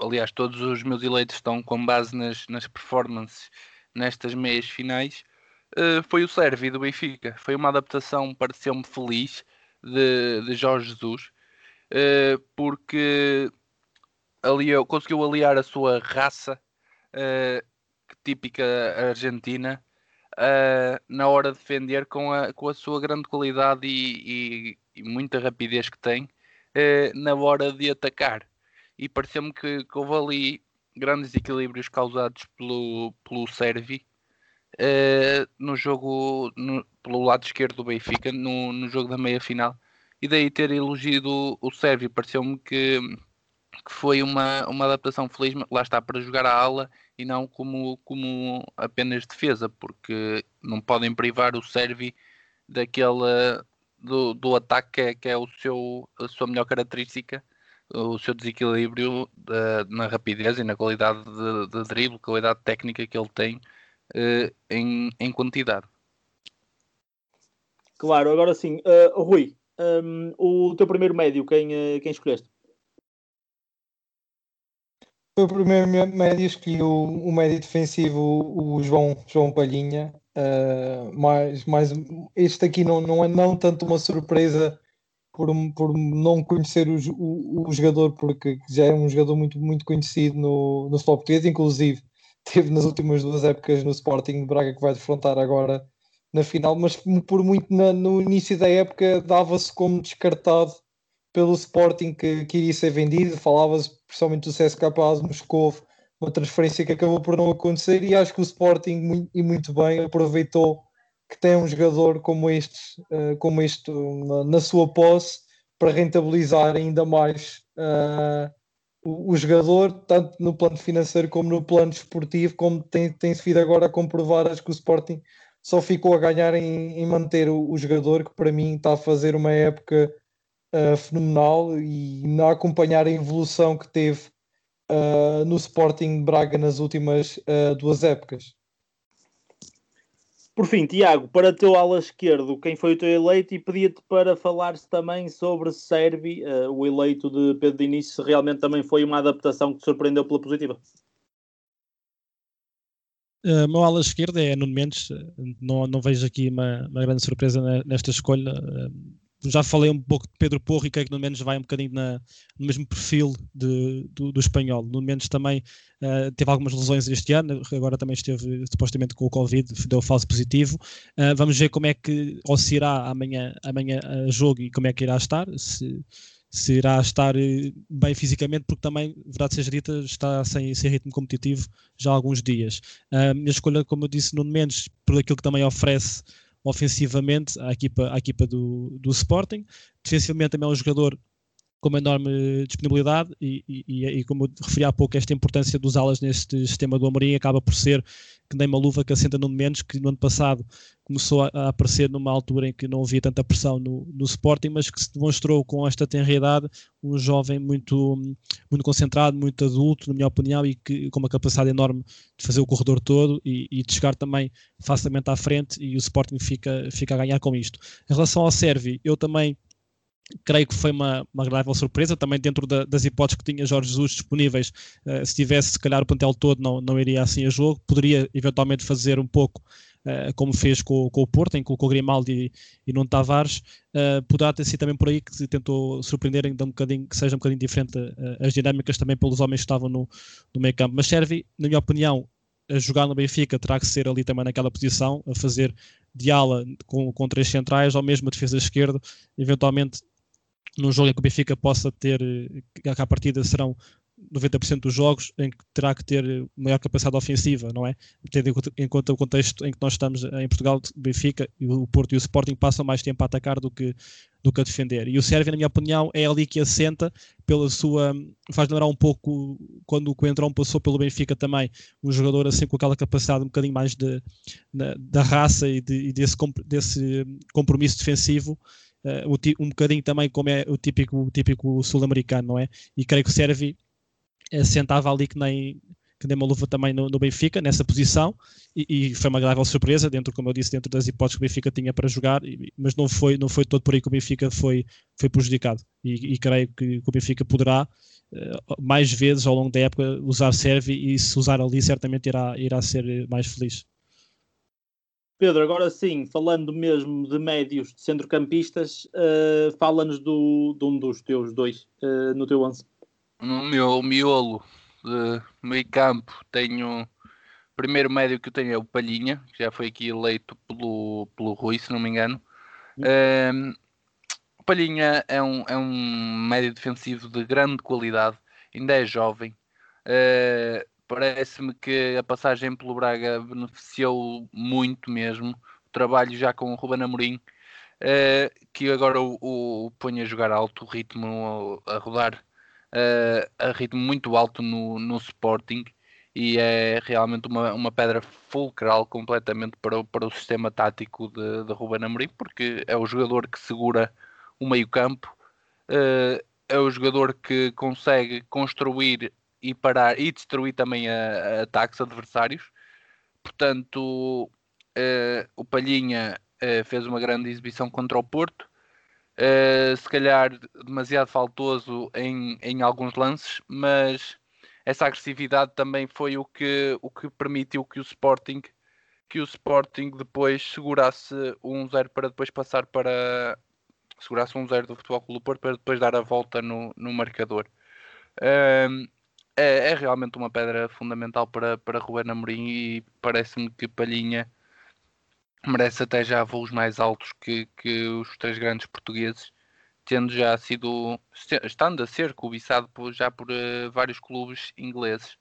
aliás, todos os meus eleitos estão com base nas, nas performances nestas meias finais uh, foi o Servi do Benfica. Foi uma adaptação, pareceu-me feliz, de, de Jorge Jesus, uh, porque aliou, conseguiu aliar a sua raça uh, típica argentina na hora de defender com a, com a sua grande qualidade e, e, e muita rapidez que tem na hora de atacar. E pareceu-me que, que houve ali grandes equilíbrios causados pelo, pelo Servi uh, no jogo no, pelo lado esquerdo do Benfica, no, no jogo da meia final, e daí ter elogido o Sérvio. Pareceu-me que, que foi uma, uma adaptação feliz, lá está, para jogar a ala e não como, como apenas defesa, porque não podem privar o Sérvio daquela do, do ataque que é, que é o seu, a sua melhor característica, o seu desequilíbrio uh, na rapidez e na qualidade de, de drible, qualidade técnica que ele tem uh, em, em quantidade. Claro, agora sim. Uh, Rui, um, o teu primeiro médio, quem, uh, quem escolheste? O primeiro médio escolhi o, o médio defensivo, o João, João Palhinha. Uh, mas, mas este aqui não, não é não tanto uma surpresa por, por não conhecer o, o, o, jogador, porque já é um jogador muito, muito conhecido no, no futebol português, inclusive teve nas últimas duas épocas no Sporting de Braga que vai defrontar agora na final, mas por muito na, no início da época dava-se como descartado pelo Sporting que, que iria ser vendido, falava-se principalmente do CSKA de Moscou, uma transferência que acabou por não acontecer. E acho que o Sporting e muito bem aproveitou que tem um jogador como este, uh, como este na, sua posse para rentabilizar ainda mais uh, o, jogador, tanto no plano financeiro como no plano desportivo, como tem, tem-se vindo agora a comprovar, acho que o Sporting só ficou a ganhar em, em manter o, o, jogador, que para mim está a fazer uma época uh, fenomenal e a acompanhar a evolução que teve uh, no Sporting de Braga nas últimas uh, duas épocas. Por fim, Tiago, para o teu ala esquerdo, quem foi o teu eleito? E pedia-te para falar-se também sobre Servi, uh, o eleito de Pedro Diniz, se realmente também foi uma adaptação que te surpreendeu pela positiva. Uh, meu ala esquerda é Nuno Mendes, não, não vejo aqui uma, uma grande surpresa nesta escolha. Uh, já falei um pouco de Pedro Porro e creio que no menos vai um bocadinho na, no mesmo perfil de, do, do, espanhol. No menos também uh, teve algumas lesões este ano, agora também esteve supostamente com o Covid, deu falso positivo. Uh, vamos ver como é que, ou se irá amanhã, amanhã a jogo e como é que irá estar, se, se irá estar eh, bem fisicamente, porque também, verdade seja dita, está sem, sem ritmo competitivo já há alguns dias. A uh, minha escolha, como eu disse, Nuno Mendes, por aquilo que também oferece ofensivamente à equipa, à equipa do, do Sporting. Defensivamente também é um jogador com uma enorme disponibilidade e, e, e, como eu referi há pouco, esta importância dos alas neste sistema do Amorim acaba por ser que nem uma luva que assenta no menos, que no ano passado começou a, a, aparecer numa altura em que não havia tanta pressão no, no Sporting, mas que se demonstrou com esta tenridade um jovem muito, muito concentrado, muito adulto, na minha opinião, e que com uma capacidade enorme de fazer o corredor todo e, e de chegar também facilmente à frente e o Sporting fica, fica a ganhar com isto. Em relação ao Servi, eu também creio que foi uma, uma agradável surpresa, também dentro da, das hipóteses que tinha Jorge Jesus disponíveis, uh, se tivesse se calhar o plantel todo não, não iria assim a jogo, poderia eventualmente fazer um pouco uh, como fez com, com o Porto, em que colocou Grimaldi e, e Nuno Tavares, uh, poderá ter sido também por aí que se tentou surpreender um bocadinho, que seja um bocadinho diferente as dinâmicas também pelos homens que estavam no, no meio campo, mas serve, na minha opinião, a jogar no Benfica terá que ser ali também naquela posição, a fazer de ala com, com três centrais, ou mesmo a defesa esquerda, eventualmente num jogo em que o Benfica possa ter, que à partida serão 90% dos jogos em que terá que ter maior capacidade ofensiva, não é? Tendo em conta o contexto em que nós estamos em Portugal, Benfica, o Porto e o Sporting passam mais tempo a atacar do que, do que a defender. E o Sérvia, na minha opinião, é ali que assenta pela sua. faz lembrar um pouco quando o Coentrão passou pelo Benfica também, um jogador assim com aquela capacidade um bocadinho mais de, de da raça e, de, e desse, desse compromisso defensivo um bocadinho também como é o típico, típico sul-americano, não é? E creio que o Servi sentava ali que nem, que nem uma luva também no, no Benfica, nessa posição, e, e, foi uma agradável surpresa, dentro, como eu disse, dentro das hipóteses que o Benfica tinha para jogar, mas não foi, não foi todo por aí que o Benfica foi, foi prejudicado. E, e creio que, o Benfica poderá, uh, mais vezes ao longo da época, usar Servi, e se usar ali, certamente irá, irá ser mais feliz. Pedro, agora sim, falando mesmo de médios de centrocampistas, uh, fala-nos de um dos teus dois uh, no teu 11. No meu miolo de meio campo tenho o primeiro médio que eu tenho é o Palhinha, que já foi aqui eleito pelo, pelo Rui, se não me engano. Uh, o Palhinha é um, é um médio defensivo de grande qualidade, ainda é jovem. Uh, Parece-me que a passagem pelo Braga beneficiou muito mesmo. O trabalho já com o Ruben Amorim, uh, que agora o, o, o, põe a jogar alto ritmo, a rodar uh, a ritmo muito alto no, no Sporting e é realmente uma, uma pedra fulcral completamente para o, para o sistema tático de, de Ruben Amorim, porque é o jogador que segura o meio campo, uh, é o jogador que consegue construir e parar e destruir também a, a ataques adversários. Portanto, uh, o Palhinha uh, fez uma grande exibição contra o Porto. Uh, se calhar demasiado faltoso em, em alguns lances, mas essa agressividade também foi o que, o que permitiu que o Sporting que o Sporting depois segurasse 1-0 para depois passar para segurasse 1-0 do Futebol Clube do Porto para depois dar a volta no, no marcador. Um, é, é realmente uma pedra fundamental para, para Ruben Amorim e parece-me que Palhinha merece até já voos mais altos que, que os três grandes portugueses, tendo já sido, estando a ser cobiçado por, já por uh, vários clubes ingleses.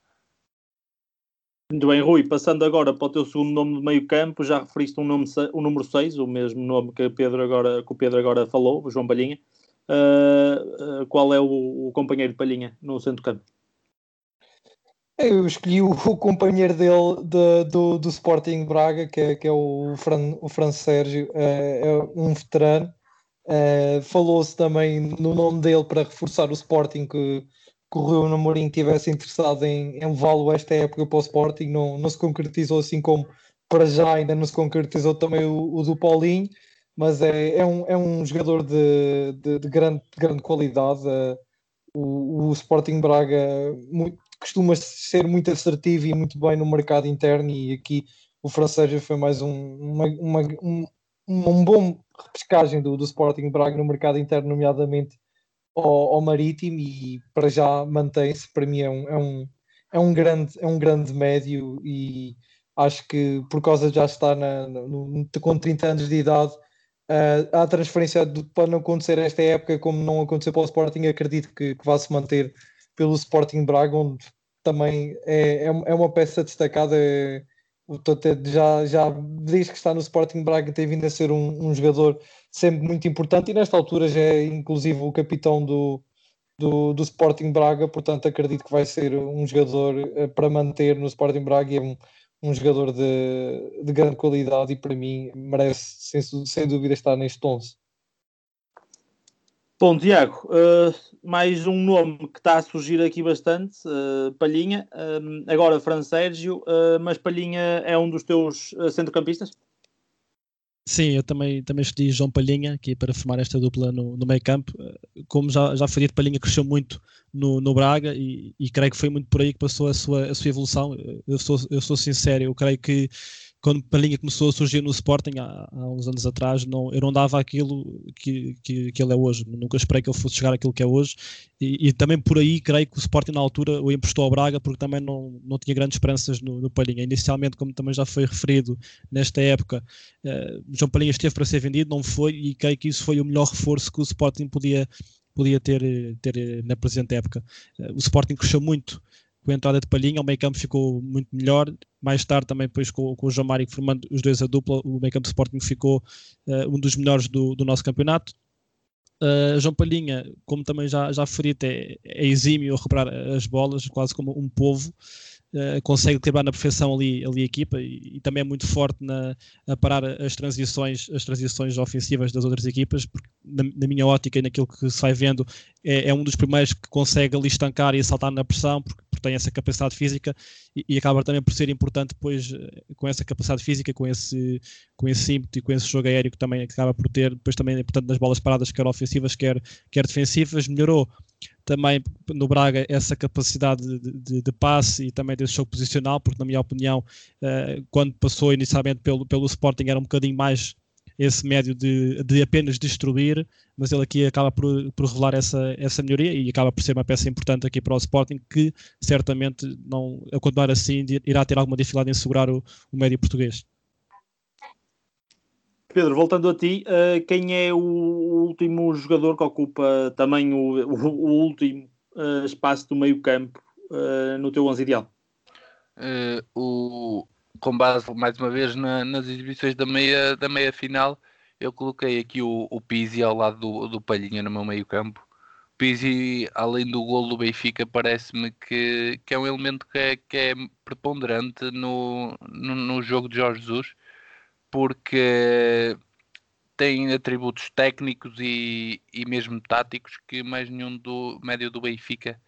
Muito bem, Rui, passando agora para o teu segundo nome de meio campo, já referiste um, nome, um número 6, o mesmo nome que, Pedro agora, que o Pedro agora falou, o João Palhinha. Uh, uh, qual é o, o companheiro de Palhinha no centro campo? Eu escolhi o, companheiro dele de, do, do Sporting Braga, que é, que é o, Fran, o Fran Sérgio, é, é um veterano. É, Falou-se também no nome dele para reforçar o Sporting que, que o Rio Namorim tivesse interessado em, em levá-lo esta época para o Sporting. Não, não se concretizou assim como para já ainda não se concretizou também o, o do Paulinho, mas é, é, um, é um jogador de, de, de grande, de grande qualidade. É, o, o Sporting Braga muito, costuma ser muito assertivo e muito bem no mercado interno e aqui o francês foi mais um, uma, uma, um, um bom repescagem do, do Sporting Braga no mercado interno, nomeadamente ao, ao Marítimo e para já mantém-se, para mim é um, é um, é um, grande, é um grande médio e acho que por causa de já estar na, no, com 30 anos de idade uh, a transferência para não acontecer esta época como não aconteceu para o Sporting acredito que, que se manter pelo Sporting Braga, onde também é, é, é uma peça destacada. É, já, já desde que está no Sporting Braga tem vindo a ser um, um, jogador sempre muito importante e nesta altura já é inclusive o capitão do, do, do Sporting Braga, portanto acredito que vai ser um jogador uh, para manter no Sporting Braga e é um, um jogador de, de grande qualidade e para mim merece sem, sem dúvida estar neste 11. Bom, Tiago, uh, mais um nome que está a surgir aqui bastante, uh, Palhinha. Uh, agora, Fran Sérgio, mas Palhinha é um dos teus centrocampistas? Sim, eu também, também escolhi João Palhinha aqui para formar esta dupla no, no meio campo. Como já, já foi dito, Palhinha cresceu muito no, no Braga e, e, creio que foi muito por aí que passou a sua, a sua evolução. Eu sou, eu sou sincero, eu creio que quando Palhinha começou a surgir no Sporting há, há uns anos atrás, não, eu não dava aquilo que, que, que, ele é hoje. Nunca esperei que ele fosse chegar àquilo que é hoje. E, e, também por aí, creio que o Sporting na altura o emprestou ao Braga, porque também não, não tinha grandes esperanças no, no Palhinha. Inicialmente, como também já foi referido nesta época, uh, João Palhinha esteve para ser vendido, não foi, e creio que isso foi o melhor reforço que o Sporting podia, podia ter, ter na presente época. Uh, o Sporting cresceu muito com a entrada de Palhinha, o meio campo ficou muito melhor. Mais tarde, também depois com, com o João Mário formando os dois a dupla, o meio campo de Sporting ficou uh, um dos melhores do, do nosso campeonato. Uh, João Palhinha, como também já, já referi, é, é exímio a recuperar as bolas, quase como um povo. Uh, consegue quebrar na perfeição ali, ali a equipa e, e, também é muito forte na, a parar as transições, as transições ofensivas das outras equipas, porque na, na minha ótica e naquilo que se vai vendo, é, é, um dos primeiros que consegue ali estancar e saltar na pressão, porque tem essa capacidade física e, e, acaba também por ser importante depois eh, com essa capacidade física, com esse, com esse ímpeto e com esse jogo aéreo que também acaba por ter, depois também é importante nas bolas paradas, quer ofensivas, quer, quer defensivas, melhorou também no Braga essa capacidade de, de, de, passe e também desse jogo posicional, porque na minha opinião, uh, quando passou inicialmente pelo, pelo Sporting era um bocadinho mais esse médio de, de apenas destruir, mas ele aqui acaba por, por revelar essa, essa melhoria e acaba por ser uma peça importante aqui para o Sporting que certamente não, a continuar assim irá ter alguma dificuldade em segurar o, o médio português. Pedro, voltando a ti, uh, quem é o último jogador que ocupa também o, o, o último uh, espaço do meio campo uh, no teu 11 ideal? o, com base mais uma vez na, nas exibições da meia, da meia final, eu coloquei aqui o, o Pizzi ao lado do, do Palhinha no meu meio campo. Pizzi, além do golo do Benfica, parece-me que, que é um elemento que é, que é preponderante no, no, no jogo de Jorge Jesus, porque tem atributos técnicos e, e mesmo táticos que mais nenhum do médio do Benfica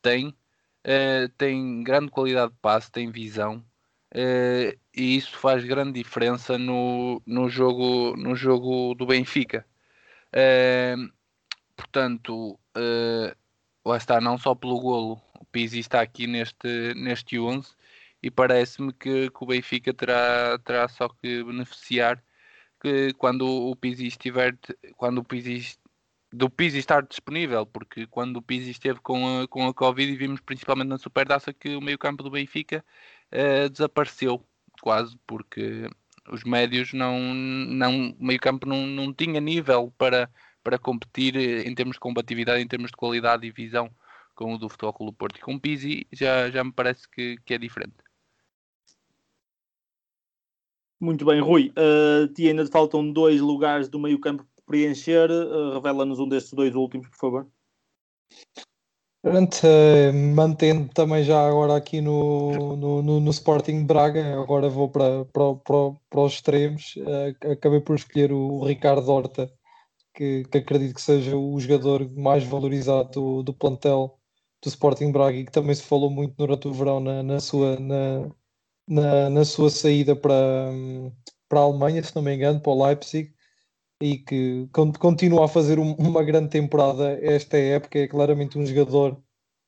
tem. Uh, tem grande qualidade de passe, tem visão, uh, e isso faz grande diferença no, no, jogo, no jogo do Benfica. Uh, portanto, lá está, não só pelo golo, o Pizzi está aqui neste, neste 11 e parece-me que, que, o Benfica terá, terá só que beneficiar que quando o Pizzi estiver, quando o Pizzi do Pizzi estar disponível, porque quando o Pizzi esteve com a, com a Covid e vimos principalmente na Superdaça que o meio campo do Benfica uh, desapareceu quase porque os médios não, não o meio campo não, não tinha nível para, para competir em termos de combatividade, em termos de qualidade e visão com o do Futebol Clube Porto e com o Pizzi já, já me parece que, que é diferente. Muito bem, Rui. Uh, ti ainda te faltam dois lugares do meio campo preencher. Uh, Revela-nos um destes dois últimos, por favor. Pronto, uh, mantendo também já agora aqui no, no, no, no Sporting Braga, agora vou para, para, para, para os extremos. Uh, acabei por escolher o, o Ricardo Horta, que, que, acredito que seja o jogador mais valorizado do, do plantel do Sporting Braga e que também se falou muito durante o verão na, na sua, na, na, na, sua saída para, para a Alemanha, se não me engano, para o Leipzig e que continua a fazer uma grande temporada esta época, é claramente um jogador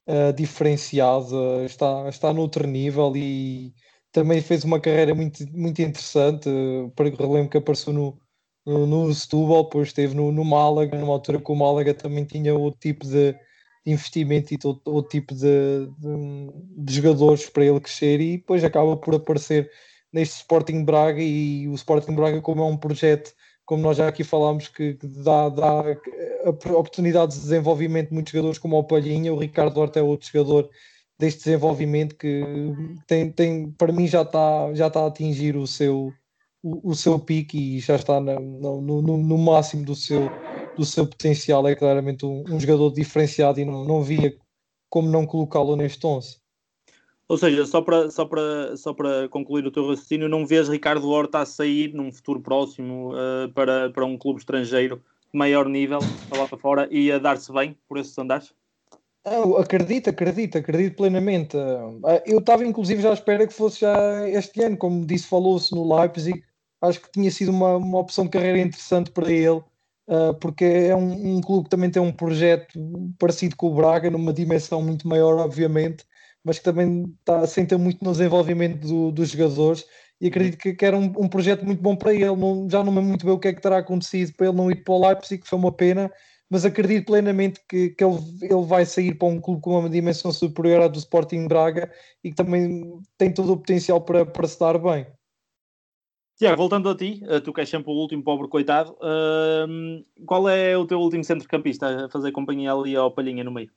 uh, diferenciado, uh, está, está noutro nível e também fez uma carreira muito, muito interessante, uh, relembro que apareceu no, no, no Setúbal, depois esteve no, no Málaga, numa altura que o Málaga também tinha outro tipo de, investimento e outro, outro tipo de, de, de jogadores para ele crescer e depois acaba por aparecer neste Sporting Braga e o Sporting Braga como é um projeto como nós já aqui falámos, que, dá, dá oportunidades de desenvolvimento de muitos jogadores, como o Palhinha, o Ricardo Horta é outro jogador deste desenvolvimento que tem, tem para mim já está já está a atingir o seu o, o seu pique e já está na, no, no, no, máximo do seu do seu potencial, é claramente um, um jogador diferenciado e não, não via como não colocá-lo neste 11. Ou seja, só para, só, para, só para concluir o teu raciocínio, não vês Ricardo Horta a sair num futuro próximo uh, para, para um clube estrangeiro de maior nível, lá para fora, e a dar-se bem por esses andares? Ah, acredito, acredito, acredito plenamente. Ah, eu estava inclusive já à espera que fosse já este ano, como disse, falou-se no Leipzig, acho que tinha sido uma, uma opção de carreira interessante para ele, uh, porque é um, um, clube que também tem um projeto parecido com o Braga, numa dimensão muito maior, obviamente, mas que também está, assenta muito no desenvolvimento do, dos jogadores e acredito que, que era um, um, projeto muito bom para ele. Não, já não me muito bem o que é que terá acontecido para ele não ir para o Leipzig, que foi uma pena, mas acredito plenamente que, que ele, ele vai sair para um clube com uma dimensão superior à do Sporting Braga e que também tem todo o potencial para, para se dar bem. Tiago, voltando a ti, eh, tu que és sempre o último pobre coitado, uh, qual é o teu último centrocampista a fazer companhia ali ao Palhinha no meio?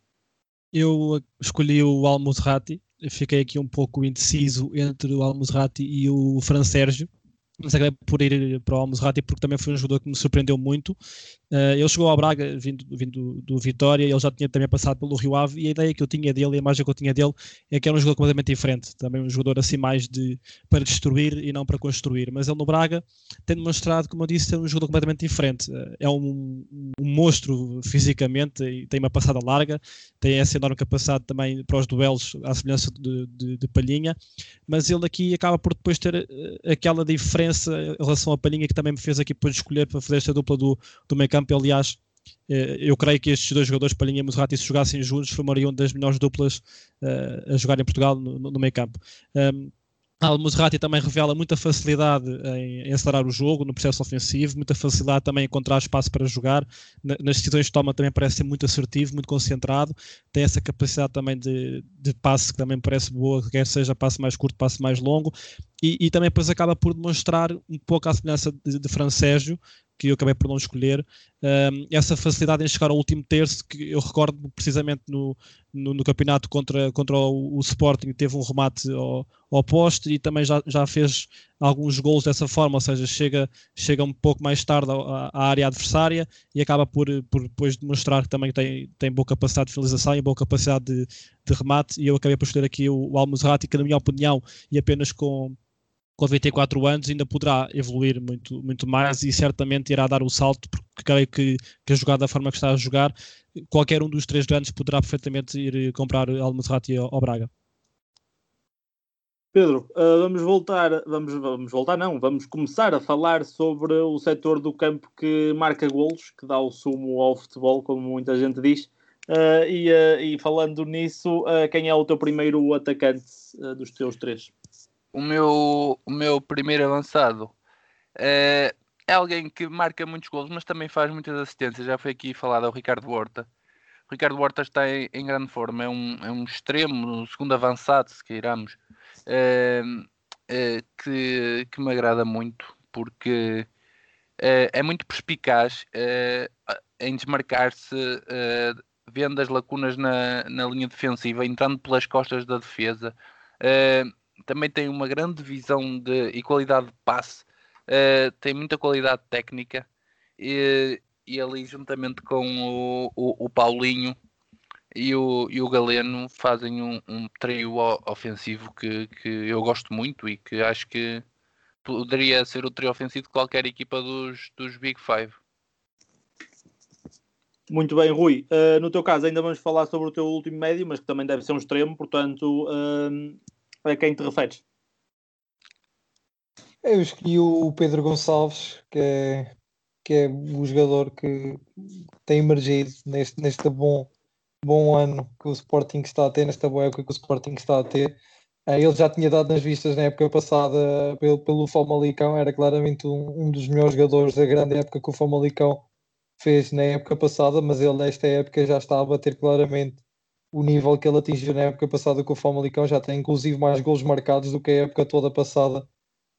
Eu escolhi o Almozrati, fiquei aqui um pouco indeciso entre o Almozrati e o Fran Sérgio, mas acabei por ir para o Almozrati porque também foi um jogador que me surpreendeu muito. Uh, ele chegou ao Braga vindo, vindo do Vitória, ele já tinha também passado pelo Rio Ave e a ideia que eu tinha dele, a imagem que eu tinha dele é que era um jogador completamente diferente, também um jogador assim mais de para destruir e não para construir. Mas ele no Braga tem demonstrado, como eu disse, ser um jogador completamente diferente. Uh, é um, um, monstro fisicamente e tem uma passada larga, tem essa enorme capacidade também para os duelos, à semelhança de, de, de Palhinha, mas ele aqui acaba por depois ter uh, aquela diferença em relação a Palhinha que também me fez aqui depois escolher para fazer esta dupla do, do meio campo. Aliás, eh, eu creio que estes dois jogadores, Palhinha e Muserati, se jogassem juntos, formariam das melhores duplas uh, a jogar em Portugal no, no meio campo. Um, Al-Muserati também revela muita facilidade em, acelerar o jogo no processo ofensivo, muita facilidade também em encontrar espaço para jogar. nas decisões que toma também parece ser muito assertivo, muito concentrado. Tem essa capacidade também de, de passe que também parece boa, quer seja passe mais curto, passe mais longo. E, e também depois acaba por demonstrar um pouco a semelhança de, de Fran Sérgio, que eu acabei por não escolher, um, essa facilidade em chegar ao último terço, que eu recordo precisamente no, no, no campeonato contra, contra o, o, Sporting, teve um remate ao, ao poste e também já, já fez alguns gols dessa forma, ou seja, chega, chega um pouco mais tarde à, à área adversária e acaba por, por depois demonstrar que também tem, tem boa capacidade de finalização e boa capacidade de, de remate, e eu acabei por escolher aqui o, o que na minha opinião, e apenas com com 24 anos ainda poderá evoluir muito, muito mais e certamente irá dar o salto, porque creio que, que a jogada da forma que está a jogar, qualquer um dos três grandes poderá perfeitamente ir comprar Al-Maserati ao, Braga. Pedro, uh, vamos voltar, vamos, vamos voltar não, vamos começar a falar sobre o setor do campo que marca golos, que dá o sumo ao futebol, como muita gente diz. Uh, e, e, falando nisso, quem é o teu primeiro atacante dos teus três? O meu, o meu primeiro avançado é, é alguém que marca muitos gols, mas também faz muitas assistências. Já foi aqui falado, é o Ricardo Horta. O Ricardo Horta está em, em grande forma, é um, é um extremo, um segundo avançado, se queiramos, é, é, que, que me agrada muito, porque é, é muito perspicaz em desmarcar-se, vendo as lacunas na, na linha defensiva, entrando pelas costas da defesa também tem uma grande visão de, e qualidade de passe, uh, tem muita qualidade técnica e, e ali juntamente com o, o, o Paulinho e o, e o Galeno fazem um, um trio ofensivo que, que eu gosto muito e que acho que poderia ser o trio ofensivo de qualquer equipa dos, dos Big Five. Muito bem, Rui. Uh, no teu caso, ainda vamos falar sobre o teu último médio, mas que também deve ser um extremo, portanto, uh, a quem te referes? Eu escolhi o Pedro Gonçalves, que é, que é o jogador que tem emergido neste, neste bom, bom ano que o Sporting está a ter, nesta boa época que o Sporting está a ter. Eh, ele já tinha dado nas vistas na época passada pelo, pelo Famalicão, era claramente um, um dos melhores jogadores da grande época que o Famalicão fez na época passada, mas ele nesta época já está a bater claramente o nível que ele atingiu na época passada com o Famalicão, já tem inclusive mais gols marcados do que a época toda passada.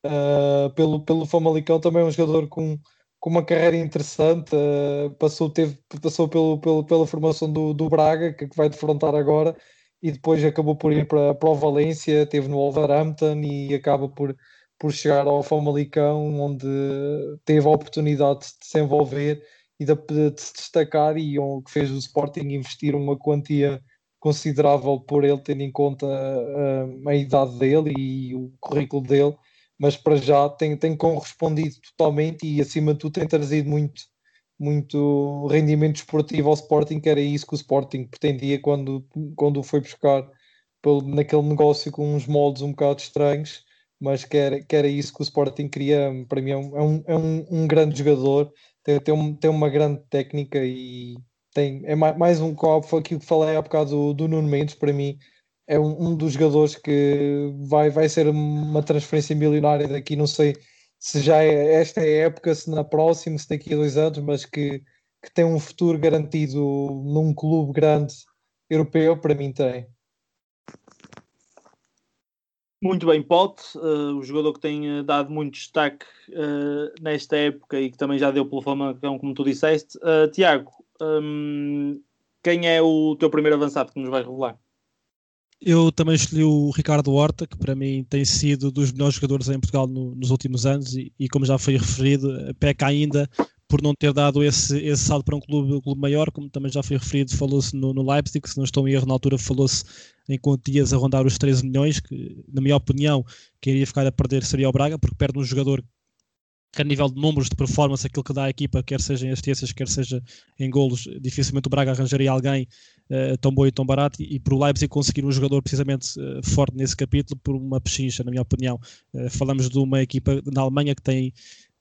Uh, pelo, pelo Famalicão, também é um jogador com, com uma carreira interessante, uh, passou, teve, passou pelo, pelo, pela formação do, do Braga, que, que vai defrontar agora, e depois acabou por ir para, para o Valência, teve no Wolverhampton e acaba por, por chegar ao Famalicão, onde teve a oportunidade de se envolver e de, de, se destacar e que fez o Sporting investir uma quantia considerável por ele, tendo em conta uh, a idade dele e o currículo dele, mas para já tem, tem correspondido totalmente e acima de tudo tem trazido muito, muito rendimento esportivo ao Sporting, que era isso que o Sporting pretendia quando, quando o foi buscar pelo, naquele negócio com uns moldes um bocado estranhos, mas que era, que era isso que o Sporting queria, para mim é um, é um, um grande jogador, tem, tem, um, tem uma grande técnica e tem, é mais um copo, aquilo que falei há bocado do, do Nuno Mendes, para mim é um, um, dos jogadores que vai, vai ser uma transferência milionária daqui, não sei se já é esta é época, se na próxima, se daqui a dois anos, mas que, que tem um futuro garantido num clube grande europeu, para mim tem. Muito bem, Pote, uh, o jogador que tem uh, dado muito destaque uh, nesta época e que também já deu pelo Famalicão, como tu disseste. Tiago, um, quem é o teu primeiro avançado que nos vai revelar? Eu também escolhi o Ricardo Horta, que para mim tem sido dos melhores jogadores em Portugal no, nos últimos anos e, e, como já foi referido, peca ainda por não ter dado esse, esse salto para um clube, um clube maior, como também já foi referido, falou-se no, no Leipzig, se não estou em erro, na altura falou-se em quantias a rondar os 13 milhões, que na minha opinião, quem iria ficar a perder seria o Braga, porque perde um jogador a nível de números de performance, aquilo que dá à equipa, quer seja em assistências, quer seja em golos, dificilmente o Braga arranjaria alguém uh, tão bom e tão barato, e, e para o Leipzig conseguir um jogador precisamente uh, forte nesse capítulo por uma pechincha, na minha opinião. Uh, falamos de uma equipa na Alemanha que tem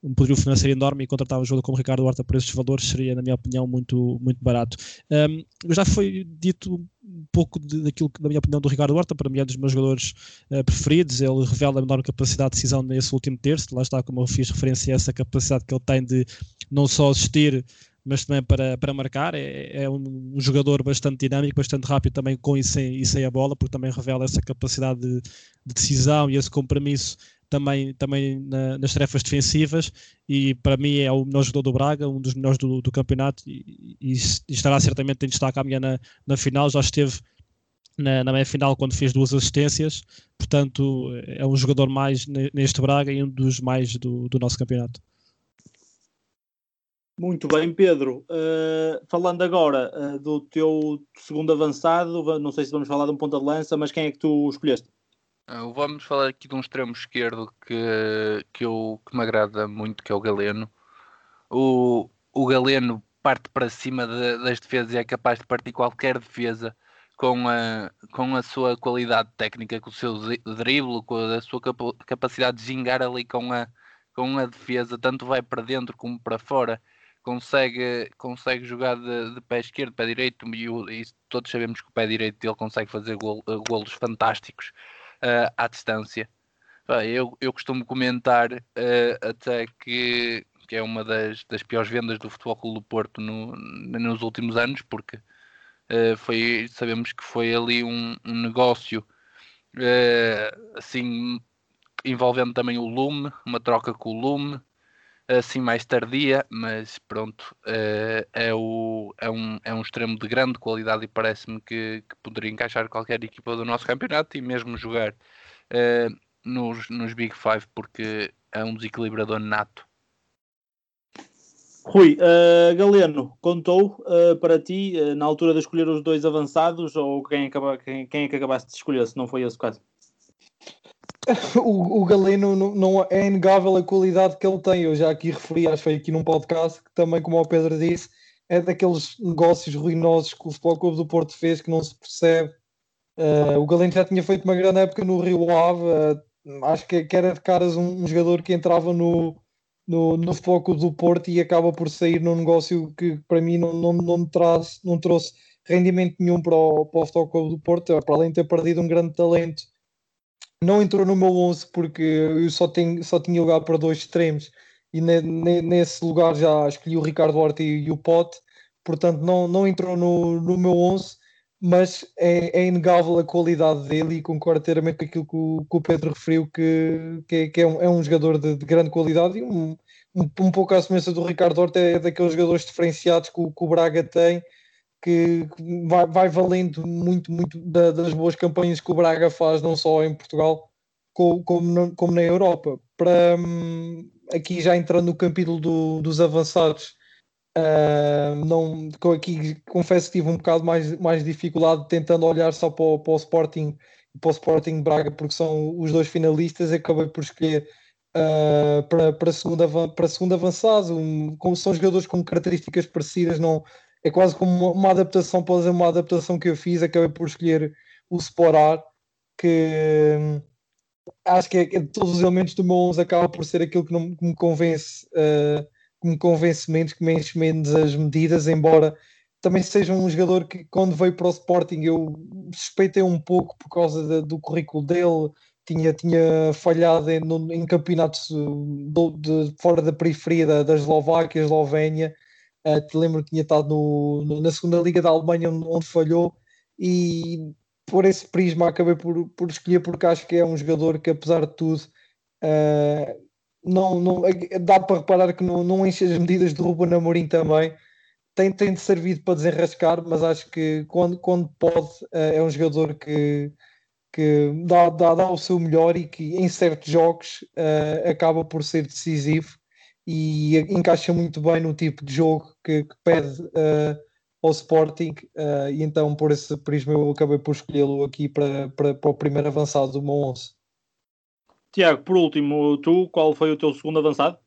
um poderio financeiro enorme e contratar um jogador como Ricardo Horta por esses valores seria, na minha opinião, muito, muito barato. Um, já foi dito um pouco de, daquilo que, na minha opinião, do Ricardo Horta, para mim é um dos meus jogadores uh, preferidos. Ele revela a enorme capacidade de decisão nesse último terço. Lá está, como eu fiz referência a essa capacidade que ele tem de não só assistir mas também para, para marcar. É, é um, um, jogador bastante dinâmico, bastante rápido também com e sem, e sem a bola, porque também revela essa capacidade de, de decisão e esse compromisso também, também na, nas tarefas defensivas e para mim é o melhor jogador do Braga, um dos melhores do, do campeonato e, e, estará certamente em destaque amanhã na, na final, já esteve na, na meia final quando fez duas assistências, portanto é um jogador mais neste Braga e um dos mais do, do nosso campeonato. Muito bem, Pedro. Uh, falando agora uh, do teu segundo avançado, não sei se vamos falar de um ponta de lança, mas quem é que tu escolheste? Uh, vamos falar aqui de um extremo esquerdo que, que, eu, que me agrada muito, que é o Galeno. O, o Galeno parte para cima de, das defesas e é capaz de partir qualquer defesa com a, com a sua qualidade técnica, com o seu drible, com a sua capacidade de gingar ali com a, com a defesa, tanto vai para dentro como para fora. Consegue, consegue jogar de, de pé esquerdo, pé direito, e, e, todos sabemos que o pé direito dele consegue fazer gol, golos fantásticos uh, à distância. Eu, eu costumo comentar uh, até que, que é uma das, das piores vendas do Futebol Clube do Porto no, nos últimos anos, porque uh, foi, sabemos que foi ali um, um negócio assim envolvendo também o Lume, uma troca com o Lume, assim mais tardia, mas pronto, uh, é, o, é, um, é um extremo de grande qualidade e parece-me que, que, poderia encaixar qualquer equipa do nosso campeonato e mesmo jogar uh, nos, nos Big Five, porque é um desequilibrador nato. Rui, uh, Galeno, contou uh, para ti, uh, na altura de escolher os dois avançados, ou quem, acaba, quem, quem é que acabaste de escolher, se não foi esse caso? O, o Galeno não, não, é inegável a qualidade que ele tem. Eu já aqui referi, acho que foi aqui num podcast, que também, como o Pedro disse, é daqueles negócios ruinosos que o Futebol Clube do Porto fez que não se percebe. Uh, o Galeno já tinha feito uma grande época no Rio Ave, uh, acho que, que, era de caras um, um, jogador que entrava no, no, no Futebol Clube do Porto e acaba por sair num negócio que para mim não, não, não, traz, não trouxe rendimento nenhum para o, para o Futebol Clube do Porto, para além de ter perdido um grande talento não entrou no meu 11 porque eu só, tenho, só tinha lugar para dois extremos. E ne, ne, nesse lugar já escolhi o Ricardo Horta e, e, o Pote, portanto não, não entrou no, no meu 11, mas é, é, inegável a qualidade dele e concordo inteiramente com aquilo que o, que o Pedro referiu, que, que, é, que é, um, é, um, jogador de, de grande qualidade e um, um, um, pouco à semelhança do Ricardo Horta, é daqueles jogadores diferenciados que o, que o Braga tem que vai, vai valendo muito, muito da, das boas campanhas que o Braga faz, não só em Portugal, como, como, como na Europa. Para hum, aqui já entrando no capítulo do, dos avançados, Uh, não, aqui confesso que tive um bocado mais, mais dificuldade tentando olhar só para o, para o Sporting para o Sporting Braga porque são os dois finalistas acabei por escolher uh, para, para, segunda, para segundo avançado um, como são jogadores com características parecidas não, é quase como uma, adaptação pode ser uma adaptação que eu fiz acabei por escolher o Sporar que hum, acho que é, é, todos os elementos do meu 11 acaba por ser aquilo que, não, que me convence uh, que me convence menos, que me enche menos as medidas, embora também seja um jogador que quando veio para o Sporting eu suspeitei um pouco por causa de, do currículo dele, tinha, tinha falhado em, no, em campeonatos do, de, fora da periferia da, da Eslováquia, Eslovénia, uh, te lembro que tinha estado no, no, na segunda liga da Alemanha onde, onde, falhou e por esse prisma acabei por, por escolher porque acho que é um jogador que apesar de tudo uh, não, não, dá para reparar que não, não enche as medidas de Ruben Amorim também. Tem, tem servido para desenrascar, mas acho que quando, quando pode uh, é um jogador que, que dá, dá, dá o seu melhor e que em certos jogos acaba por ser decisivo e encaixa muito bem no tipo de jogo que, que pede uh, ao Sporting e então por esse prisma eu acabei por escolhê-lo aqui para, para, para o primeiro avançado do meu 11. Tiago, por último, tu, qual foi o teu segundo avançado?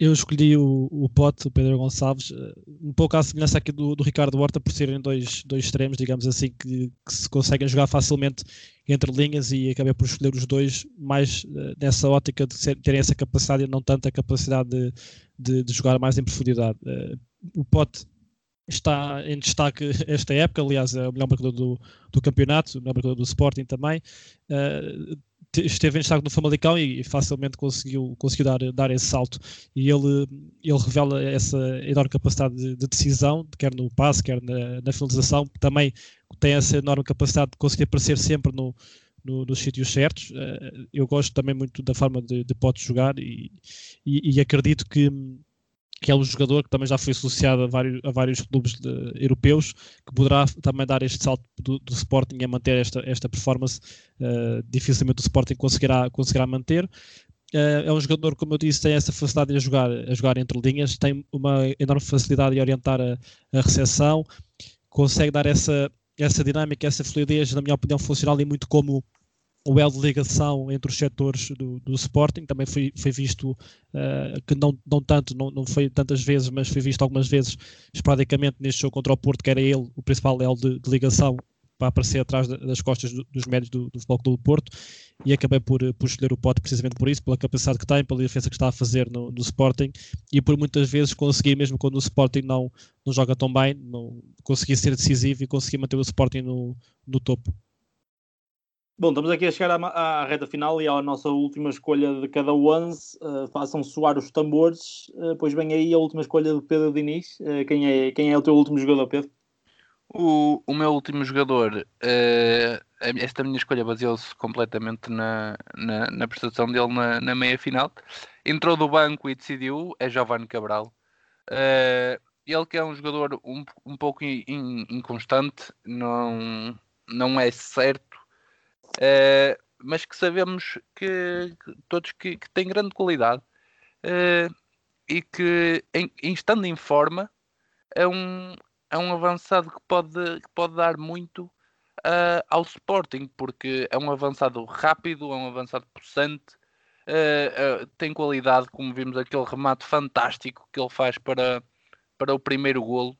Eu escolhi o, o Pote, o Pedro Gonçalves, eh, um pouco à semelhança aqui do, do Ricardo Horta, por serem dois, dois extremos, digamos assim, que, que, se conseguem jogar facilmente entre linhas e acabei por escolher os dois mais uh, nessa ótica de ser, terem essa capacidade e não tanto a capacidade de, de, de jogar mais em profundidade. Uh, o Pote está em destaque esta época, aliás, é o melhor marcador do, do campeonato, o melhor marcador do Sporting também. Esteve em destaque no Famalicão e, facilmente conseguiu, conseguiu dar, dar esse salto. E ele, ele revela essa enorme capacidade de, de decisão, quer no passe, quer na, na, finalização, também tem essa enorme capacidade de conseguir aparecer sempre no, no, nos sítios certos. Eh, eu gosto também muito da forma de, de jogar e, e, e acredito que que é um jogador que também já foi associado a vários, a vários clubes de, europeus, que poderá também dar este salto do, do Sporting a manter esta, esta performance. Uh, dificilmente o Sporting conseguirá, conseguirá manter. Uh, é um jogador, como eu disse, tem essa facilidade a jogar, a jogar entre linhas, tem uma enorme facilidade em orientar a, a recepção, consegue dar essa, essa dinâmica, essa fluidez, na minha opinião, funcional e muito como o elo de ligação entre os setores do, do Sporting. Também foi, foi visto uh, que não, não tanto, não, não foi tantas vezes, mas foi visto algumas vezes esporadicamente neste jogo contra o Porto, que era ele o principal elo de, de ligação para aparecer atrás das costas do, dos médios do, do Futebol Clube do Porto. E acabei por, por escolher o Pote precisamente por isso, pela capacidade que tem, pela defesa que está a fazer no, no Sporting. E por muitas vezes conseguir, mesmo quando o Sporting não, não joga tão bem, não, conseguir ser decisivo e conseguir manter o Sporting no, no topo. Bom, estamos aqui a chegar à, à, reta final e à nossa última escolha de cada onze. Uh, façam soar os tambores, uh, pois vem aí a última escolha de Pedro Diniz. Uh, quem, é, quem é o teu último jogador, Pedro? O, o meu último jogador, esta minha escolha baseou-se completamente na, na, na, prestação dele na, na meia final. Entrou do banco e decidiu, é Giovanni Cabral. ele que é um jogador um, um pouco in, inconstante, não, não é certo uh, mas que sabemos que, que todos que, que têm grande qualidade uh, e que, em, em, estando em forma, é um, é um avançado que pode, que pode dar muito uh, ao Sporting, porque é um avançado rápido, é um avançado possante, tem qualidade, como vimos aquele remate fantástico que ele faz para, para o primeiro golo,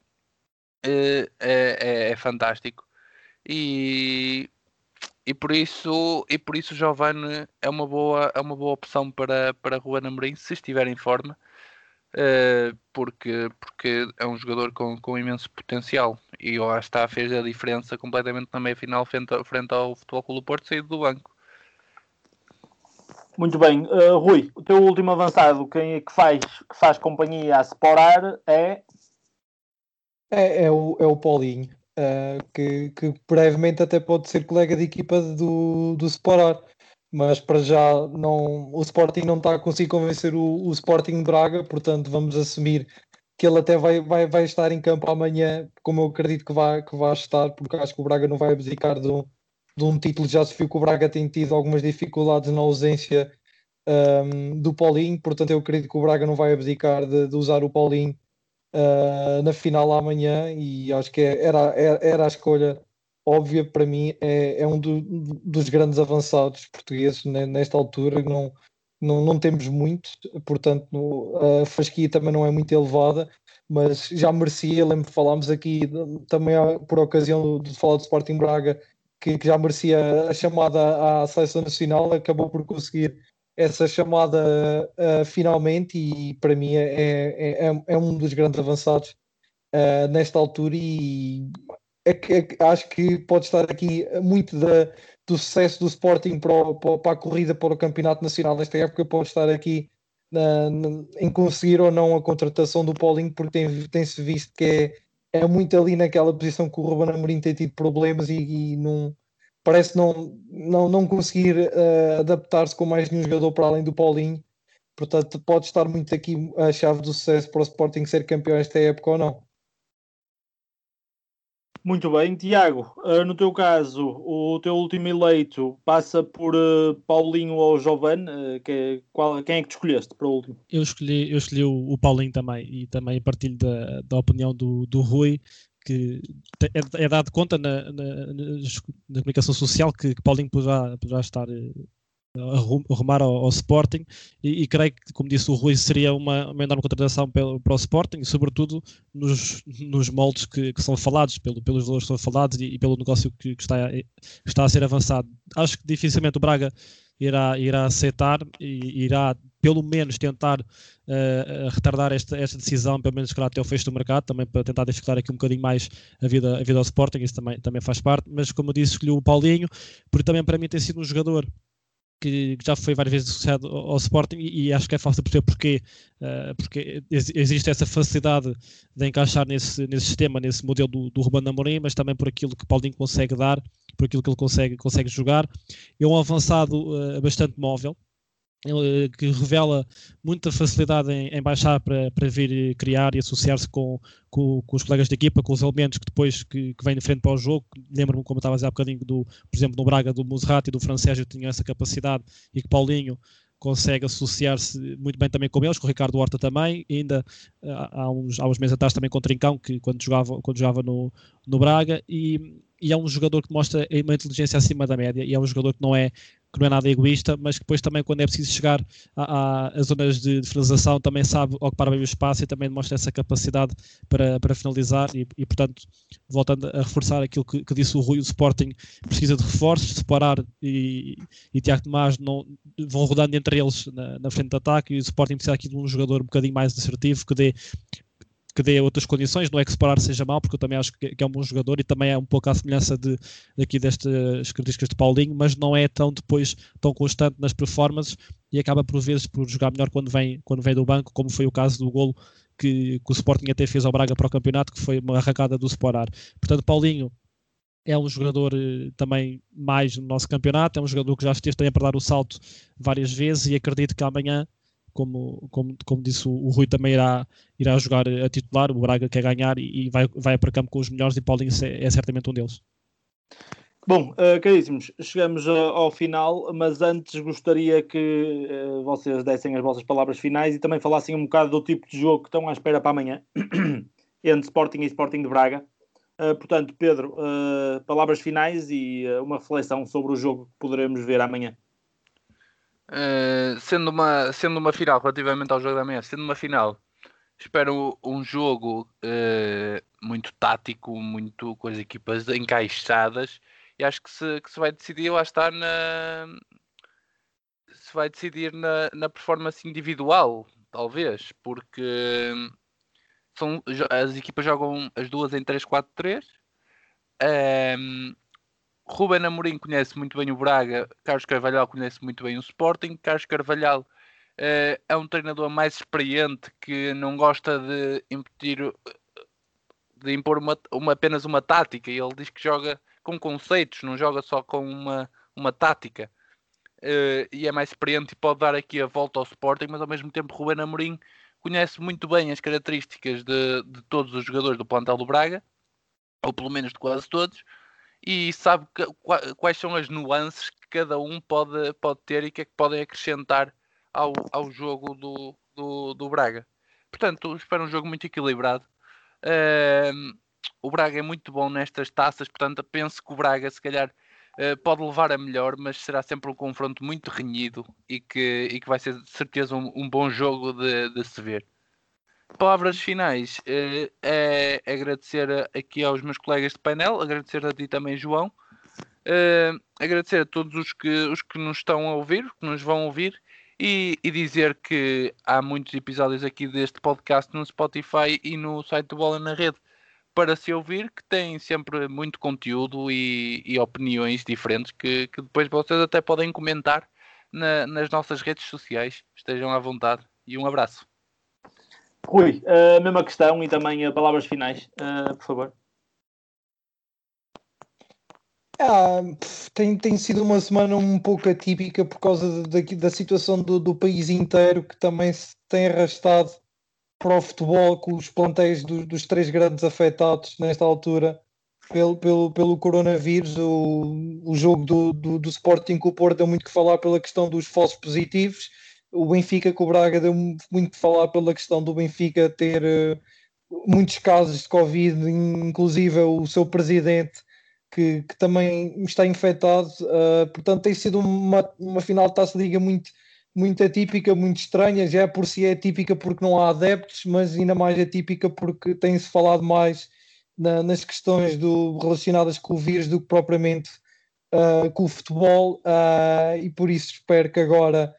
é, é, é, fantástico. E e por isso e por isso Giovanni é uma boa é uma boa opção para para Juan Amorim se estiver em forma uh, porque porque é um jogador com, com imenso potencial e lá está fez a diferença completamente na meia final frente, frente ao Futebol Clube do Porto saído do banco muito bem, uh, Rui, o teu último avançado, quem é que faz, que faz companhia a separar é... é. É, o, é o Paulinho. Uh, que, que, brevemente até pode ser colega de equipa do, do Sporar, mas para já não, o Sporting não está a conseguir convencer o, o Sporting Braga, portanto vamos assumir que ele até vai, vai, vai estar em campo amanhã, como eu acredito que vai, que vai estar, porque acho que o Braga não vai abdicar de um, de um título. Já se viu que o Braga tem tido algumas dificuldades na ausência um, do Paulinho, portanto eu acredito que o Braga não vai abdicar de, de usar o Paulinho uh, na final amanhã e acho que é, era, era, era a escolha óbvia para mim. É, é um do, dos grandes avançados portugueses nesta altura. Não, não, não temos muito, portanto, a fasquia também não é muito elevada, mas já merecia. Lembro falámos aqui também por ocasião de falar do Sporting Braga que, que já merecia a chamada à seleção nacional, acabou por conseguir essa chamada uh, finalmente e para mim é, é, é, é, um dos grandes avançados uh, nesta altura e é que, é acho que pode estar aqui muito da, do sucesso do Sporting para, o, para, a corrida para o Campeonato Nacional nesta época pode estar aqui na, na, em conseguir ou não a contratação do Paulinho porque tem, tem-se visto que é é muito ali naquela posição que o Ruben Amorim tem tido problemas e, e não, parece não, não, não conseguir uh, adaptar-se com mais nenhum jogador para além do Paulinho. Portanto, pode estar muito aqui a chave do sucesso para o Sporting ser campeão esta época ou não. Muito bem, Tiago, uh, no teu caso, o teu último eleito passa por uh, Paulinho ou Jovan, uh, que, qual, quem é que te escolheste para o último? Eu escolhi, eu escolhi o, o Paulinho também e também partilho da, da opinião do, do Rui, que é, é dado conta na, na, na, comunicação social que, que Paulinho poderá, poderá estar arrumar ao, ao Sporting e, e, creio que, como disse o Rui, seria uma, uma enorme contratação pelo, para o Sporting, sobretudo nos, nos moldes que, que são falados, pelo, pelos valores que são falados e, e pelo negócio que, que, está, que está a ser avançado. Acho que dificilmente o Braga irá, irá aceitar e irá pelo menos tentar uh, retardar esta, esta decisão, pelo menos até o fecho do mercado, também para tentar dificultar aqui um bocadinho mais a vida, a vida ao Sporting, isso também, também faz parte, mas como eu disse, escolhi o Paulinho, porque também para mim tem sido um jogador que, já foi várias vezes associado ao, Sporting e, acho que é fácil perceber porquê, uh, porque existe essa facilidade de encaixar nesse, nesse sistema, nesse modelo do, do Ruben Amorim, mas também por aquilo que Paulinho consegue dar, por aquilo que ele consegue, consegue jogar. É um avançado uh, bastante móvel, que revela muita facilidade em, em baixar para, para vir criar e associar-se com, com, com, os colegas de equipa, com os elementos que depois que, que vêm de frente para o jogo. Lembro-me, como estava a dizer há bocadinho, do, por exemplo, no Braga, do Muserati e do Francésio tinham essa capacidade e que Paulinho consegue associar-se muito bem também com eles, com o Ricardo Horta também, e ainda há uns, há uns meses atrás também com o Trincão, que quando jogava, quando jogava no, no Braga, e, e é um jogador que mostra uma inteligência acima da média, e é um jogador que não é que não é nada egoísta, mas que depois também quando é preciso chegar às zonas de, de, finalização também sabe ocupar bem o espaço e também demonstra essa capacidade para, para finalizar. E, e portanto, voltando a reforçar aquilo que, que, disse o Rui, o Sporting precisa de reforços, separar e, e Tiago Tomás não, vão rodando entre eles na, na frente de ataque e o Sporting precisa aqui de um jogador um bocadinho mais assertivo que dê que dê outras condições, não é que separar seja mal, porque eu também acho que, é um bom jogador e também é um pouco à semelhança de, daqui destas características de Paulinho, mas não é tão depois tão constante nas performances e acaba por vezes por jogar melhor quando vem, quando vem do banco, como foi o caso do golo que, que o Sporting até fez ao Braga para o campeonato, que foi uma arrancada do Sporar. Portanto, Paulinho é um jogador eh, também mais no nosso campeonato, é um jogador que já esteve também para dar o salto várias vezes e acredito que amanhã como, como, como disse o, o, Rui, também irá, irá jogar a titular. O Braga quer ganhar e, e vai, vai para campo com os melhores e Paulinho é, é certamente um deles. Bom, uh, caríssimos, chegamos uh, ao final, mas antes gostaria que uh, vocês dessem as vossas palavras finais e também falassem um bocado do tipo de jogo que estão à espera para amanhã, entre Sporting e Sporting de Braga. Portanto, Pedro, palavras finais e uma reflexão sobre o jogo que poderemos ver amanhã. Eh, sendo, uma, sendo uma final, relativamente ao jogo da manhã, sendo uma final, espero um jogo uh, muito tático, muito com as equipas encaixadas e acho que se, que se vai decidir lá está na se vai decidir na, na performance individual, talvez, porque são, as equipas jogam as duas em 3-4-3. Um, Ruben Amorim conhece muito bem o Braga, Carlos Carvalhal conhece muito bem o Sporting. Carlos Carvalhal uh, é um treinador mais experiente que não gosta de de impor uma, uma, apenas uma tática. Ele diz que joga com conceitos, não joga só com uma, uma tática. Uh, e é mais experiente e pode dar aqui a volta ao Sporting, mas ao mesmo tempo Ruben Amorim conhece muito bem as características de, de todos os jogadores do plantel do Braga, ou pelo menos de quase todos e sabe que, quais são as nuances que cada um pode, pode ter e que é que podem acrescentar ao, ao jogo do, do, do Braga. portanto, espero um jogo muito equilibrado. Uh, o Braga é muito bom nestas taças, portanto, penso que o Braga, se calhar, uh, pode levar a melhor, mas será sempre um confronto muito renhido e que, e que vai ser de certeza um, um bom jogo de, de, se ver. Palavras finais, uh, é agradecer aqui aos meus colegas de painel, agradecer a ti também, João, agradecer a todos os que, os que nos estão a ouvir, que nos vão ouvir e, e, dizer que há muitos episódios aqui deste podcast no Spotify e no site do Bola na Rede para se ouvir, que tem sempre muito conteúdo e, e opiniões diferentes que, que, depois vocês até podem comentar na, nas nossas redes sociais. Estejam à vontade e um abraço. Rui, a mesma questão e também palavras finais, uh, por favor. Ah, tem, tem sido uma semana um pouco atípica por causa da, da situação do, do país inteiro que também se tem arrastado para o futebol com os plantéis do, dos três grandes afetados nesta altura pelo, pelo, pelo coronavírus. O, o jogo do, do, do Sporting com o Porto deu muito que falar pela questão dos falsos positivos. O Benfica com o Braga deu muito que falar pela questão do Benfica ter uh, muitos casos de Covid, inclusive o seu presidente que, que também está infectado. Uh, portanto, tem sido uma, uma final de taça de liga muito, muito atípica, muito estranha. Já por si é atípica porque não há adeptos, mas ainda mais atípica porque tem-se falado mais na, nas questões do, relacionadas com o vírus do que propriamente uh, com o futebol. E por isso espero que agora.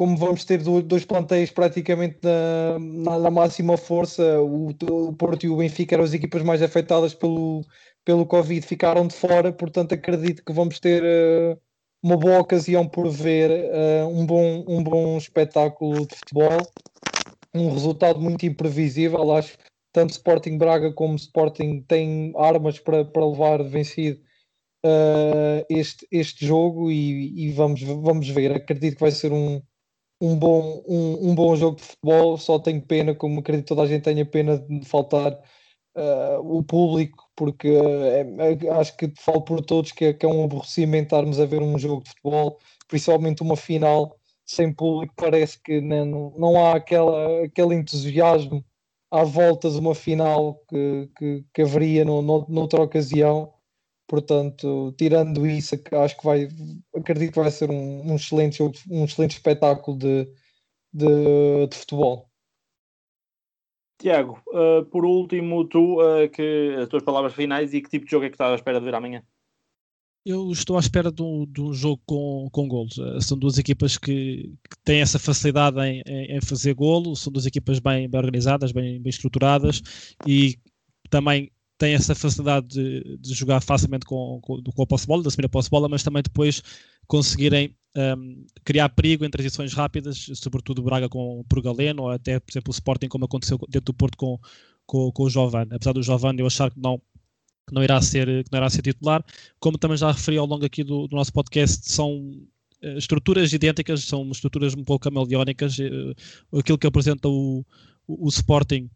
Como vamos ter dois plantéis praticamente na, na, máxima força, o, o Porto e o Benfica eram as equipas mais afetadas pelo, pelo Covid ficaram de fora, portanto acredito que vamos ter uh, uma boa ocasião por ver uh, um, bom, um bom espetáculo de futebol, um resultado muito imprevisível, acho tanto Sporting Braga como Sporting têm armas para, para levar vencido uh, este, este jogo e, e, vamos, vamos ver, acredito que vai ser um, um, bom, um, um bom jogo de futebol, só tenho pena, como acredito toda a gente tenha pena de faltar uh, o público, porque uh, é, acho que falo por todos que é, que é um aborrecimento estarmos a ver um jogo de futebol, principalmente uma final sem público, parece que não, não há aquela, aquele entusiasmo à volta de uma final que, que, que haveria no, no, noutra ocasião. Portanto, tirando isso, acho que vai, acredito que vai ser um, um excelente jogo, um excelente espetáculo de, de, de futebol. Tiago, uh, por último, tu, uh, que, as tuas palavras finais e que tipo de jogo é que estás à espera de ver amanhã? Eu estou à espera de um, de um jogo com, com golos. Uh, são duas equipas que, que, têm essa facilidade em, em, em, fazer golo, são duas equipas bem, bem organizadas, bem, bem estruturadas e também têm essa facilidade de, de jogar facilmente com, com, com a posse bola, de assumir a posse bola, mas também depois conseguirem um, criar perigo em transições rápidas, sobretudo Braga com, por Galeno, ou até, por exemplo, o Sporting, como aconteceu dentro do Porto com, com, com o Giovanni. Apesar do Giovanni eu achar que não, que não, irá ser, que não irá ser titular, como também já referi ao longo aqui do, do nosso podcast, são uh, estruturas idênticas, são estruturas um pouco camaleónicas. Uh, aquilo que apresenta o, o, o Sporting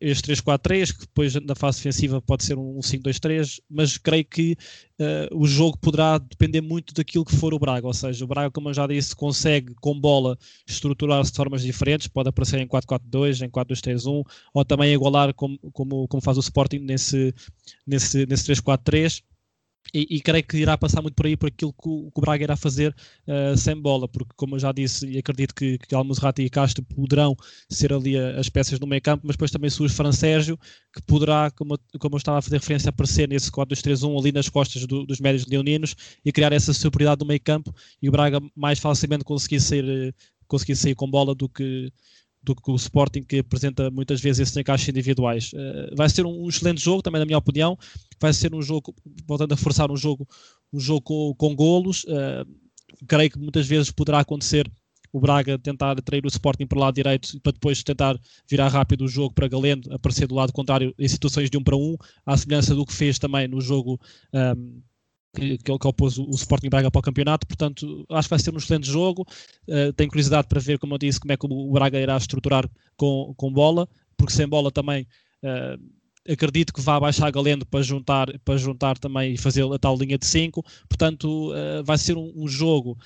este 3-4-3, que depois na fase defensiva pode ser um 5-2-3, mas creio que uh, o jogo poderá depender muito daquilo que for o Braga, ou seja, o Braga, como eu já disse, consegue com bola estruturar-se de formas diferentes, pode aparecer em 4-4-2, em 4-2-3-1, ou também igualar como, como, como faz o Sporting nesse, nesse, nesse 3-4-3 e, creio que irá passar muito por aí por aquilo que o, que o Braga irá fazer uh, sem bola, porque como eu já disse, e acredito que, que Almozrati e Castro poderão ser ali as peças no meio campo, mas depois também surge Fran Sérgio, que poderá, como, como eu estava a fazer referência, aparecer nesse 4-2-3-1 ali nas costas do, dos médios leoninos e criar essa superioridade no meio campo e o Braga mais facilmente conseguir sair, conseguir sair com bola do que do que o Sporting que apresenta muitas vezes esses encaixes individuais. Uh, vai ser um, um, excelente jogo, também na minha opinião. Vai ser um jogo, voltando a forçar um jogo, um jogo com, com golos. Uh, creio que muitas vezes poderá acontecer o Braga tentar atrair o Sporting para o lado direito para depois tentar virar rápido o jogo para Galeno, aparecer do lado contrário em situações de um para um, à semelhança do que fez também no jogo um, que, que, que opôs o, Sporting Braga para o campeonato, portanto acho que vai ser um excelente jogo. Uh, tenho curiosidade para ver, como eu disse, como é que o Braga irá estruturar com, com bola, porque sem bola também uh, acredito que vá baixar Galeno para juntar, para juntar também e fazer a tal linha de 5. Portanto, uh, vai ser um, um jogo,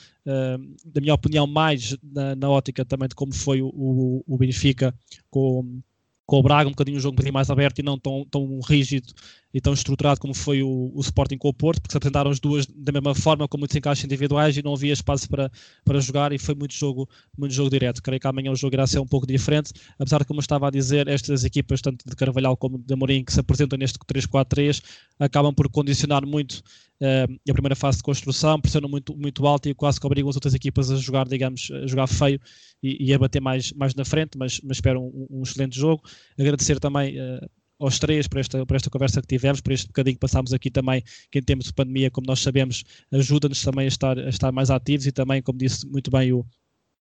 da minha opinião, mais na, na, ótica também de como foi o, o, o Benfica com com o Braga, um bocadinho um jogo um bocadinho mais aberto e não tão, tão rígido e tão estruturado como foi o, o Sporting com o Porto, porque se apresentaram as duas da mesma forma, com muitos encaixes individuais e não havia espaço para, para jogar e foi muito jogo, muito jogo direto. Creio que amanhã o jogo irá ser um pouco diferente, apesar de, como eu estava a dizer, estas equipas, tanto de Carvalhal como de Amorim, que se apresentam neste 3-4-3, acabam por condicionar muito uh, a primeira fase de construção, pressionam muito, muito alto e quase que obrigam as outras equipas a jogar, digamos, a jogar feio e, e a bater mais, mais na frente, mas, mas espero um, um excelente jogo. Agradecer também uh, aos três por esta, por esta conversa que tivemos, por este bocadinho que passámos aqui também, que em tempos de pandemia, como nós sabemos, ajuda-nos também a estar, a estar mais ativos e também, como disse muito bem o,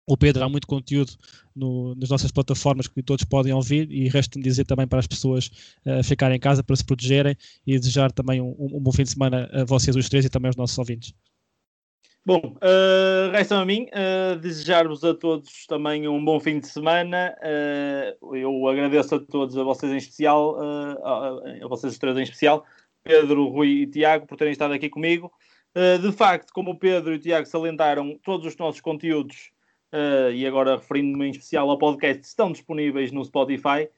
o Pedro, há muito conteúdo no, nas nossas plataformas que todos podem ouvir e resta-me dizer também para as pessoas uh, ficarem em casa para se protegerem e desejar também um, um, bom fim de semana a vocês os três e também aos nossos ouvintes. Bom, uh, resta a mim uh, desejar-vos a todos também um bom fim de semana. Uh, eu agradeço a todos, a vocês em especial, a, a, vocês os três em especial, Pedro, Rui e Tiago, por terem estado aqui comigo. de facto, como o Pedro e o Tiago salientaram, todos os nossos conteúdos, e agora referindo-me em especial ao podcast, estão disponíveis no Spotify.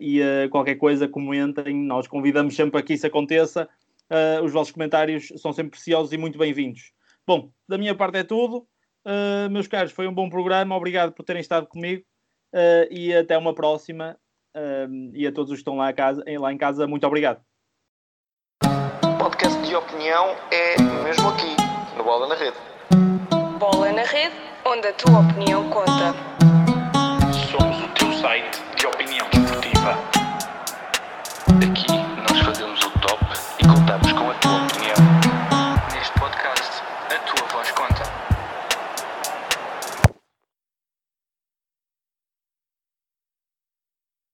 e qualquer coisa, comentem, nós convidamos sempre a que isso aconteça. os vossos comentários são sempre preciosos e muito bem-vindos. Bom, da minha parte é tudo. Uh, meus caros, foi um bom programa. Obrigado por terem estado comigo uh, e até uma próxima. Uh, e a todos os que estão lá, casa, lá em casa, muito obrigado. Podcast de opinião é mesmo aqui, no Bola na Rede. Bola na Rede, onde a tua opinião conta. Somos o teu site.